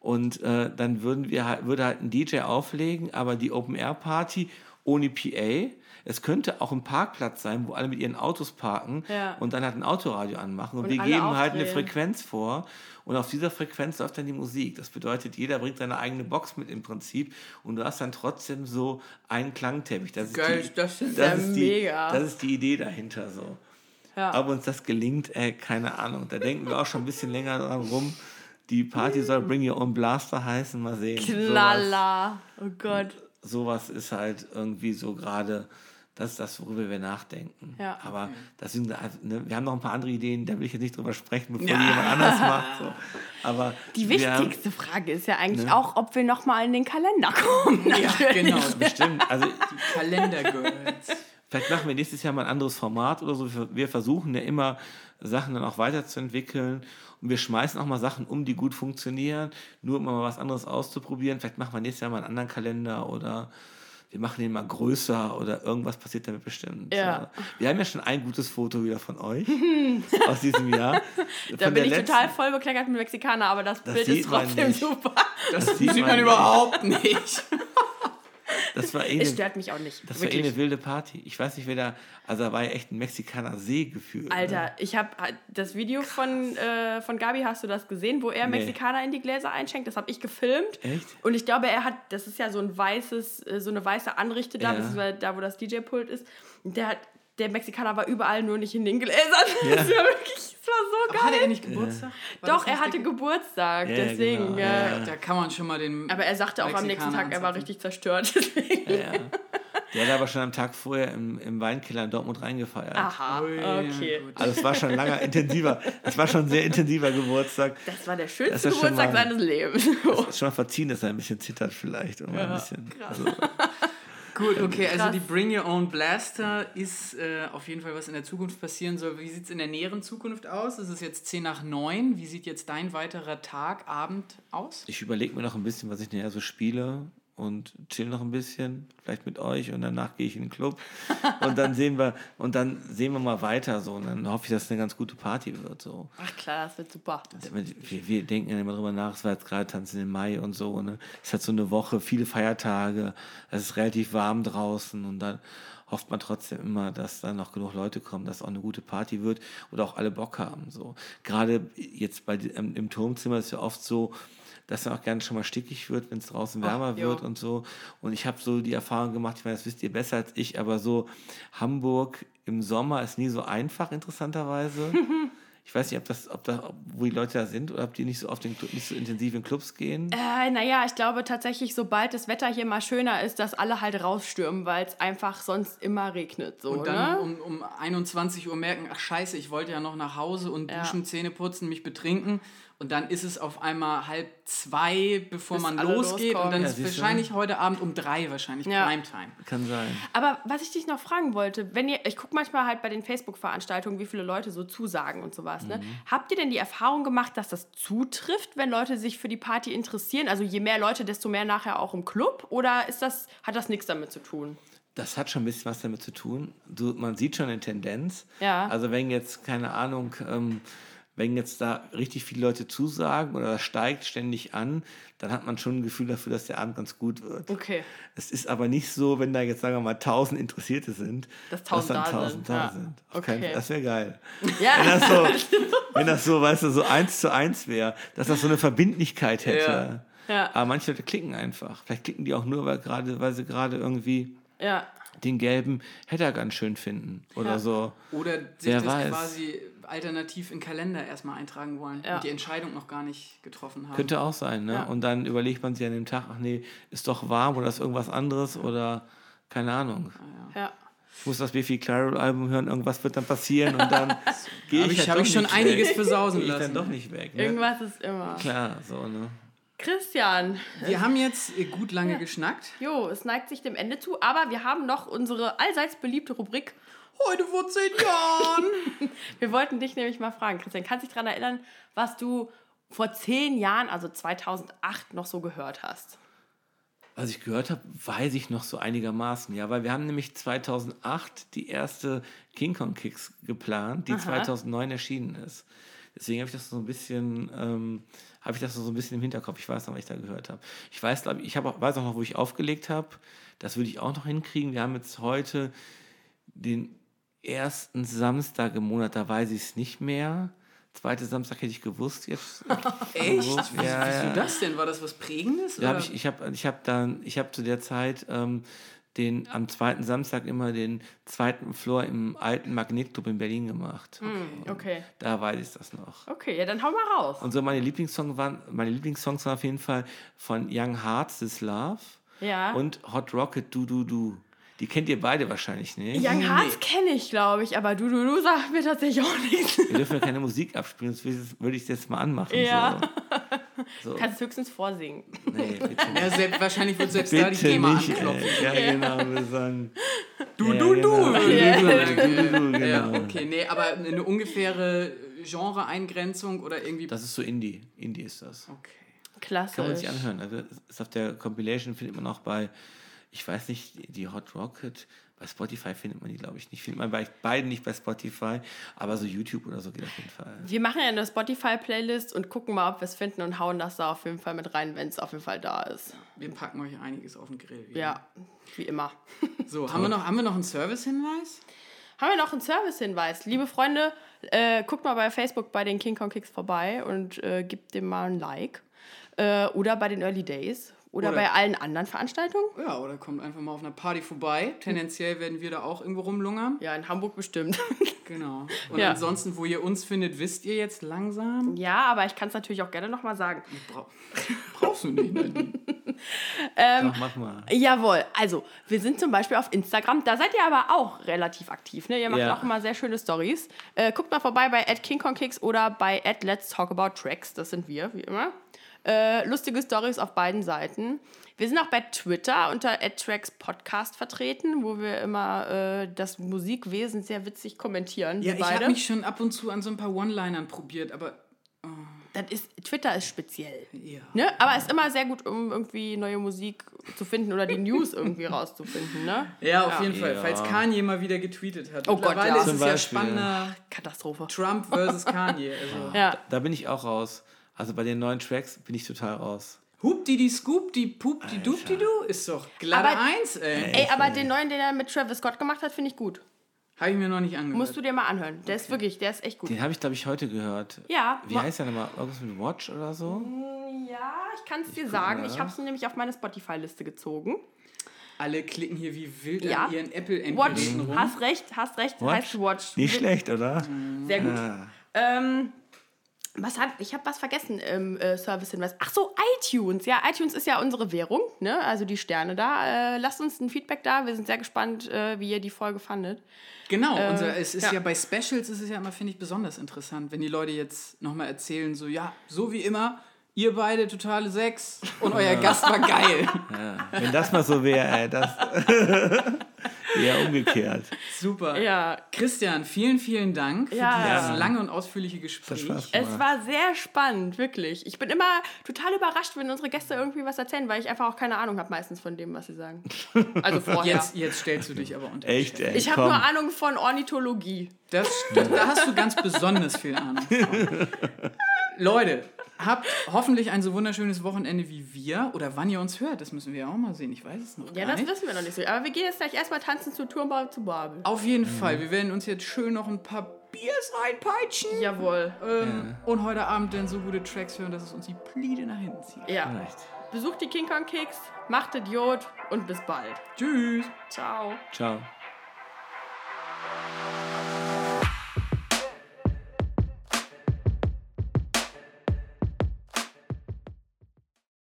Und äh, dann würden wir halt, würde halt ein DJ auflegen, aber die Open-Air-Party ohne PA. Es könnte auch ein Parkplatz sein, wo alle mit ihren Autos parken Ja. und dann halt ein Autoradio anmachen. Und, Und wir geben halt eine aufdrehen. Frequenz vor und auf dieser Frequenz läuft dann die Musik. Das bedeutet, jeder bringt seine eigene Box mit im Prinzip und du hast dann trotzdem so einen Klangteppich. Das ist Geil die, ist das denn? das Ja, ist die, mega. Das ist die Idee dahinter so. Ja. Ob uns das gelingt, ey, keine Ahnung. Da denken wir auch schon ein bisschen länger dran rum. Die Party soll Bring Your Own Blaster heißen, mal sehen. Sowas, Knalla. Oh Gott. sowas ist halt irgendwie so gerade, das ist das, worüber wir nachdenken. Ja. Aber das sind, ne, wir haben noch ein paar andere Ideen, da will ich jetzt nicht drüber sprechen, bevor Ja. die jemand anders macht. So. Aber Die wir haben- wichtigste Frage ist ja eigentlich Ne? auch, ob wir nochmal in den Kalender kommen. Ja, genau. Bestimmt. Also Die Kalendergirls. Vielleicht machen wir nächstes Jahr mal ein anderes Format oder so. Wir- Wir versuchen ja immer, Sachen dann auch weiterzuentwickeln. Und wir schmeißen auch mal Sachen um, die gut funktionieren, nur um mal was anderes auszuprobieren. Vielleicht machen wir nächstes Jahr mal einen anderen Kalender oder wir machen den mal größer oder irgendwas passiert damit bestimmt. Ja. Wir haben ja schon ein gutes Foto wieder von euch aus diesem Jahr. Da Von bin ich letzten- total voll bekleckert mit Mexikaner, aber das, Bild sieht ist trotzdem super. Das, sieht sieht, man man überhaupt nicht. Das war eh Es stört mich auch nicht. das war eh wirklich. eine wilde Party. Ich weiß nicht, wer da. Also da war ja echt ein Mexikaner See gefühlt. Alter, ich habe das Video von, äh, von Gabi, hast du das gesehen, wo er Nee. Mexikaner in die Gläser einschenkt? Das habe ich gefilmt. Echt? Und ich glaube, er hat, das ist ja so ein weißes, äh, so eine weiße Anrichte da, Ja. da, wo das DJ-Pult ist. Der hat, der Mexikaner war überall nur nicht in den Gläsern. Ja. Das war wirklich, war so Aber hatte geil. er nicht Geburtstag? War Doch, das er hatte Geburtstag, Ja, ja, deswegen. genau. ja. Ja, Da kann man schon mal den. Aber er sagte auch am nächsten Tag, er war richtig zerstört. Deswegen. Ja. Der hat aber schon am Tag vorher im, im Weinkeller in Dortmund reingefeiert. Aha, Ui, okay. Also es war schon langer intensiver. Es war schon ein sehr intensiver Geburtstag. Das war der Das schönste Geburtstag mal- seines Lebens. Es ist schon mal verziehen, dass er ein bisschen zittert vielleicht. Und mal ein bisschen, also, Gut, okay, also Krass. die Bring Your Own Blaster ist äh, auf jeden Fall, was in der Zukunft passieren soll. Wie sieht es in der näheren Zukunft aus? Es ist jetzt 10 nach 9. Wie sieht jetzt dein weiterer Tag, Abend aus? ich überlege mir noch ein bisschen, was ich nachher so spiele und chill noch ein bisschen, vielleicht mit euch und danach gehe ich in den Club und dann sehen wir und dann sehen wir mal weiter so und dann hoffe ich, dass es eine ganz gute Party wird so. Ach klar, das wird super. Wir, wir denken ja immer drüber nach, es war jetzt gerade Tanzen im Mai und so, ne? Es hat so eine Woche, viele Feiertage, es ist relativ warm draußen und dann hofft man trotzdem immer, dass dann noch genug Leute kommen, dass auch eine gute Party wird oder auch alle Bock haben. So. Gerade jetzt bei, ähm, im Turmzimmer ist ja oft so, dass dann auch gerne schon mal stickig wird, wenn es draußen wärmer ja. wird und so. Und ich habe so die Erfahrung gemacht, ich meine, das wisst ihr besser als ich, aber so Hamburg im Sommer ist nie so einfach, interessanterweise. Ich weiß nicht, ob das, ob da, wo die Leute da sind oder ob die nicht so oft in, nicht so intensiv in Clubs gehen. Äh, naja, ich glaube tatsächlich, sobald das Wetter hier mal schöner ist, dass alle halt rausstürmen, weil es einfach sonst immer regnet. So, Und dann ne? um, um 21 Uhr merken, ach scheiße, ich wollte ja noch nach Hause und Ja. duschen, Zähne putzen, mich betrinken. Und dann ist es auf einmal halb zwei, bevor Bis man losgeht. Und dann Ja, ist du. wahrscheinlich heute Abend um drei wahrscheinlich Ja. Primetime. Kann sein. Aber was ich dich noch fragen wollte, wenn ihr, ich gucke manchmal halt bei den Facebook-Veranstaltungen, wie viele Leute so zusagen und sowas. Ne? Habt ihr denn die Erfahrung gemacht, dass das zutrifft, wenn Leute sich für die Party interessieren? Also je mehr Leute, desto mehr nachher auch im Club? Oder ist das, hat das nichts damit zu tun? Das hat schon ein bisschen was damit zu tun. Du, man sieht schon eine Tendenz. Ja. Also wenn jetzt, keine Ahnung, ähm, wenn jetzt da richtig viele Leute zusagen oder das steigt ständig an, dann hat man schon ein Gefühl dafür, dass der Abend ganz gut wird. Okay. Es ist aber nicht so, wenn da jetzt, sagen wir mal, tausend Interessierte sind, Dass tausend dann da tausend sind, da ja. sind. Okay. Fall. Das wäre geil. Ja. Wenn das so, wenn das so, weißt du, so eins zu eins wäre, dass das so eine Verbindlichkeit hätte. Ja. Aber manche Leute klicken einfach. Vielleicht klicken die auch nur, weil, gerade, weil sie gerade irgendwie Ja. den gelben Header ganz schön finden. Oder Ja. so. Oder sich Wer das weiß. quasi alternativ in den Kalender erstmal eintragen wollen Ja. und die Entscheidung noch gar nicht getroffen haben. Könnte auch sein, ne? Ja. Und dann überlegt man sich an dem Tag, ach nee, ist doch warm oder ist irgendwas anderes oder keine Ahnung. Ja. Ich muss das Biffy Clyro Album hören, irgendwas wird dann passieren und dann gehe ich, ich- halt ich schon nicht einiges weg. versausen Geh ich lassen. dann doch nicht weg. Ne? Irgendwas ist immer. Klar, so, ne? Christian, Wir haben jetzt äh, gut lange geschnackt. jo, es neigt sich dem Ende zu, aber wir haben noch unsere allseits beliebte Rubrik. Heute vor zehn Jahren. Wir wollten dich nämlich mal fragen, Christian, kannst du dich daran erinnern, was du vor zehn Jahren, also 2008, noch so gehört hast? Was ich gehört habe, weiß ich noch so einigermaßen, ja, weil wir haben nämlich 2008 die erste King Kong Kicks geplant, die Aha. 2009 erschienen ist. Deswegen habe ich das so ein bisschen, ähm, habe ich das so ein bisschen im Hinterkopf. Ich weiß noch, was ich da gehört habe. Ich weiß, glaube ich, habe auch, weiß auch noch, wo ich aufgelegt habe. Das würde ich auch noch hinkriegen. Wir haben jetzt heute den ersten Samstag im Monat, da weiß ich es nicht mehr. Zweite Samstag hätte ich gewusst jetzt. Echt? Gewusst, Wieso, ja, ja. das denn? War das was Prägendes? Ja, hab ich ich habe ich hab dann, ich habe zu der Zeit ähm, den, am zweiten Samstag immer den zweiten Floor im alten Magnetclub in Berlin gemacht. Okay. Da weiß ich das noch. Okay, ja, dann hau mal raus. Und so meine Lieblingssongs waren, meine Lieblingssongs waren auf jeden Fall von Young Hearts, This Love Ja. und Hot Rocket, Du Du Du. Die kennt ihr beide wahrscheinlich nicht. Young Hearts kenne ich, glaube ich, aber du, du, du sagt mir tatsächlich auch nichts. Wir dürfen ja keine Musik abspielen, sonst würde ich- es jetzt mal anmachen. Ja. So. So. Kannst höchstens vorsingen. Nee, bitte nicht. ja, selbst, wahrscheinlich wird selbst da die Bitte GEMA nicht, anklopfen. ey. Ja, genau. Wir sagen, Du, ja, du, genau. du. Du, du, du, du, genau. Ja, okay, nee, aber eine ungefähre Genre-Eingrenzung oder irgendwie. Das ist so Indie. Indie ist das. okay. Klasse. Kann man sich anhören. Also ist auf der Compilation findet man auch bei, ich weiß nicht, die Hot Rocket. Bei Spotify findet man die, glaube ich, nicht. Findet man bei beiden nicht bei Spotify, aber so YouTube oder so geht auf jeden Fall. Wir machen ja eine Spotify-Playlist und gucken mal, ob wir es finden und hauen das da auf jeden Fall mit rein, wenn es auf jeden Fall da ist. Wir packen euch einiges auf den Grill. wieder. Ja, wie immer. So, haben wir, noch, haben wir noch einen Service-Hinweis? Haben wir noch einen Service-Hinweis? Liebe Freunde, äh, guckt mal bei Facebook bei den King Kong Kicks vorbei und äh, gebt dem mal ein Like. Äh, oder bei den Early Days. Oder, Oder- bei allen anderen Veranstaltungen. Ja, oder kommt einfach mal auf einer Party vorbei. Tendenziell werden wir da auch irgendwo rumlungern. Ja, in Hamburg bestimmt. Genau. Und Ja. ansonsten, wo ihr uns findet, wisst ihr jetzt langsam. ja, aber ich kann es natürlich auch gerne nochmal sagen. Bra brauchst du nicht. Nadine. Ähm, Doch, mach mal. Jawohl, also wir sind zum Beispiel auf Instagram, da seid ihr aber auch relativ aktiv, ne? Ihr macht Ja. auch immer sehr schöne Stories. Äh, guckt mal vorbei bei @kingkongkicks oder bei @let's talk about tracks, das sind wir, wie immer. Äh, lustige Stories auf beiden Seiten. Wir sind auch bei Twitter unter @tracks Podcast vertreten, wo wir immer äh, das Musikwesen sehr witzig kommentieren. Ja, ich habe mich schon ab und zu an so ein paar One-Linern probiert, aber das ist, Twitter ist speziell. ja. Ne? Aber ist immer sehr gut, um irgendwie neue Musik zu finden oder die News irgendwie rauszufinden. Ne? Ja, auf jeden Fall. Ja. Falls Kanye mal wieder getweetet hat. Oh Gott, ja. ist Zum es ja Beispiel. spannender Katastrophe. Trump versus Kanye. Also. Ja. Da bin ich auch raus. Also bei den neuen Tracks bin ich total raus. Hupdi Scoop, die Pup, die Du ist doch glatte Aber- Eins, ey. Ey, aber den neuen, den er mit Travis Scott gemacht hat, finde ich gut. Habe ich mir noch nicht angehört. Musst du dir mal anhören. Der ist wirklich, der ist echt gut. Den habe ich, glaube ich, heute gehört. Ja. Wie ma- heißt der nochmal? Irgendwas mit Watch oder so? Ja, ich kann es dir sagen. mal Ich habe es nämlich auf meine Spotify-Liste gezogen. Alle klicken hier wie wild Ja. an ihren apple Watch. rum. Hast recht, hast recht. Heißt Watch. Nicht schlecht, oder? Sehr gut. Ah. Ähm, was hat, ich habe was vergessen im äh, Service-Hinweis. Ach so, iTunes. Ja, iTunes ist ja unsere Währung, ne? also die Sterne da. Äh, lasst uns ein Feedback da. Wir sind sehr gespannt, äh, wie ihr die Folge fandet. Genau, unser, es ist ja. ja. bei Specials ist es ja immer, finde ich, besonders interessant, wenn die Leute jetzt nochmal erzählen, so, ja, so wie immer, ihr beide totale Sex und euer Gast war geil. Ja. Wenn das mal so wäre, ey, das. Eher umgekehrt. Super. Ja. Christian, vielen, vielen Dank für Ja. dieses Ja. lange und ausführliche Gespräch. Es war sehr spannend, wirklich. Ich bin immer total überrascht, wenn unsere Gäste irgendwie was erzählen, weil ich einfach auch keine Ahnung habe meistens von dem, was sie sagen. Also vorher. Jetzt, jetzt stellst du dich aber unter. Echt, ey. ich habe nur Ahnung von Ornithologie. Das, das, da hast du ganz besonders viel Ahnung. Leute, habt hoffentlich ein so wunderschönes Wochenende wie wir. Oder wann ihr uns hört, das müssen wir ja auch mal sehen. Ich weiß es noch Ja, gar das nicht. wissen wir noch nicht so. Aber wir gehen jetzt gleich erstmal tanzen zu Turmbau zu Babel. Auf jeden Fall. Wir werden uns jetzt schön noch ein paar Biers reinpeitschen. Jawohl. Ähm, Und heute Abend dann so gute Tracks hören, dass es uns die Pliede nach hinten zieht. Ja. Vielleicht. Besucht die King Kong Kicks, macht Idiot und bis bald. Tschüss. Ciao. Ciao.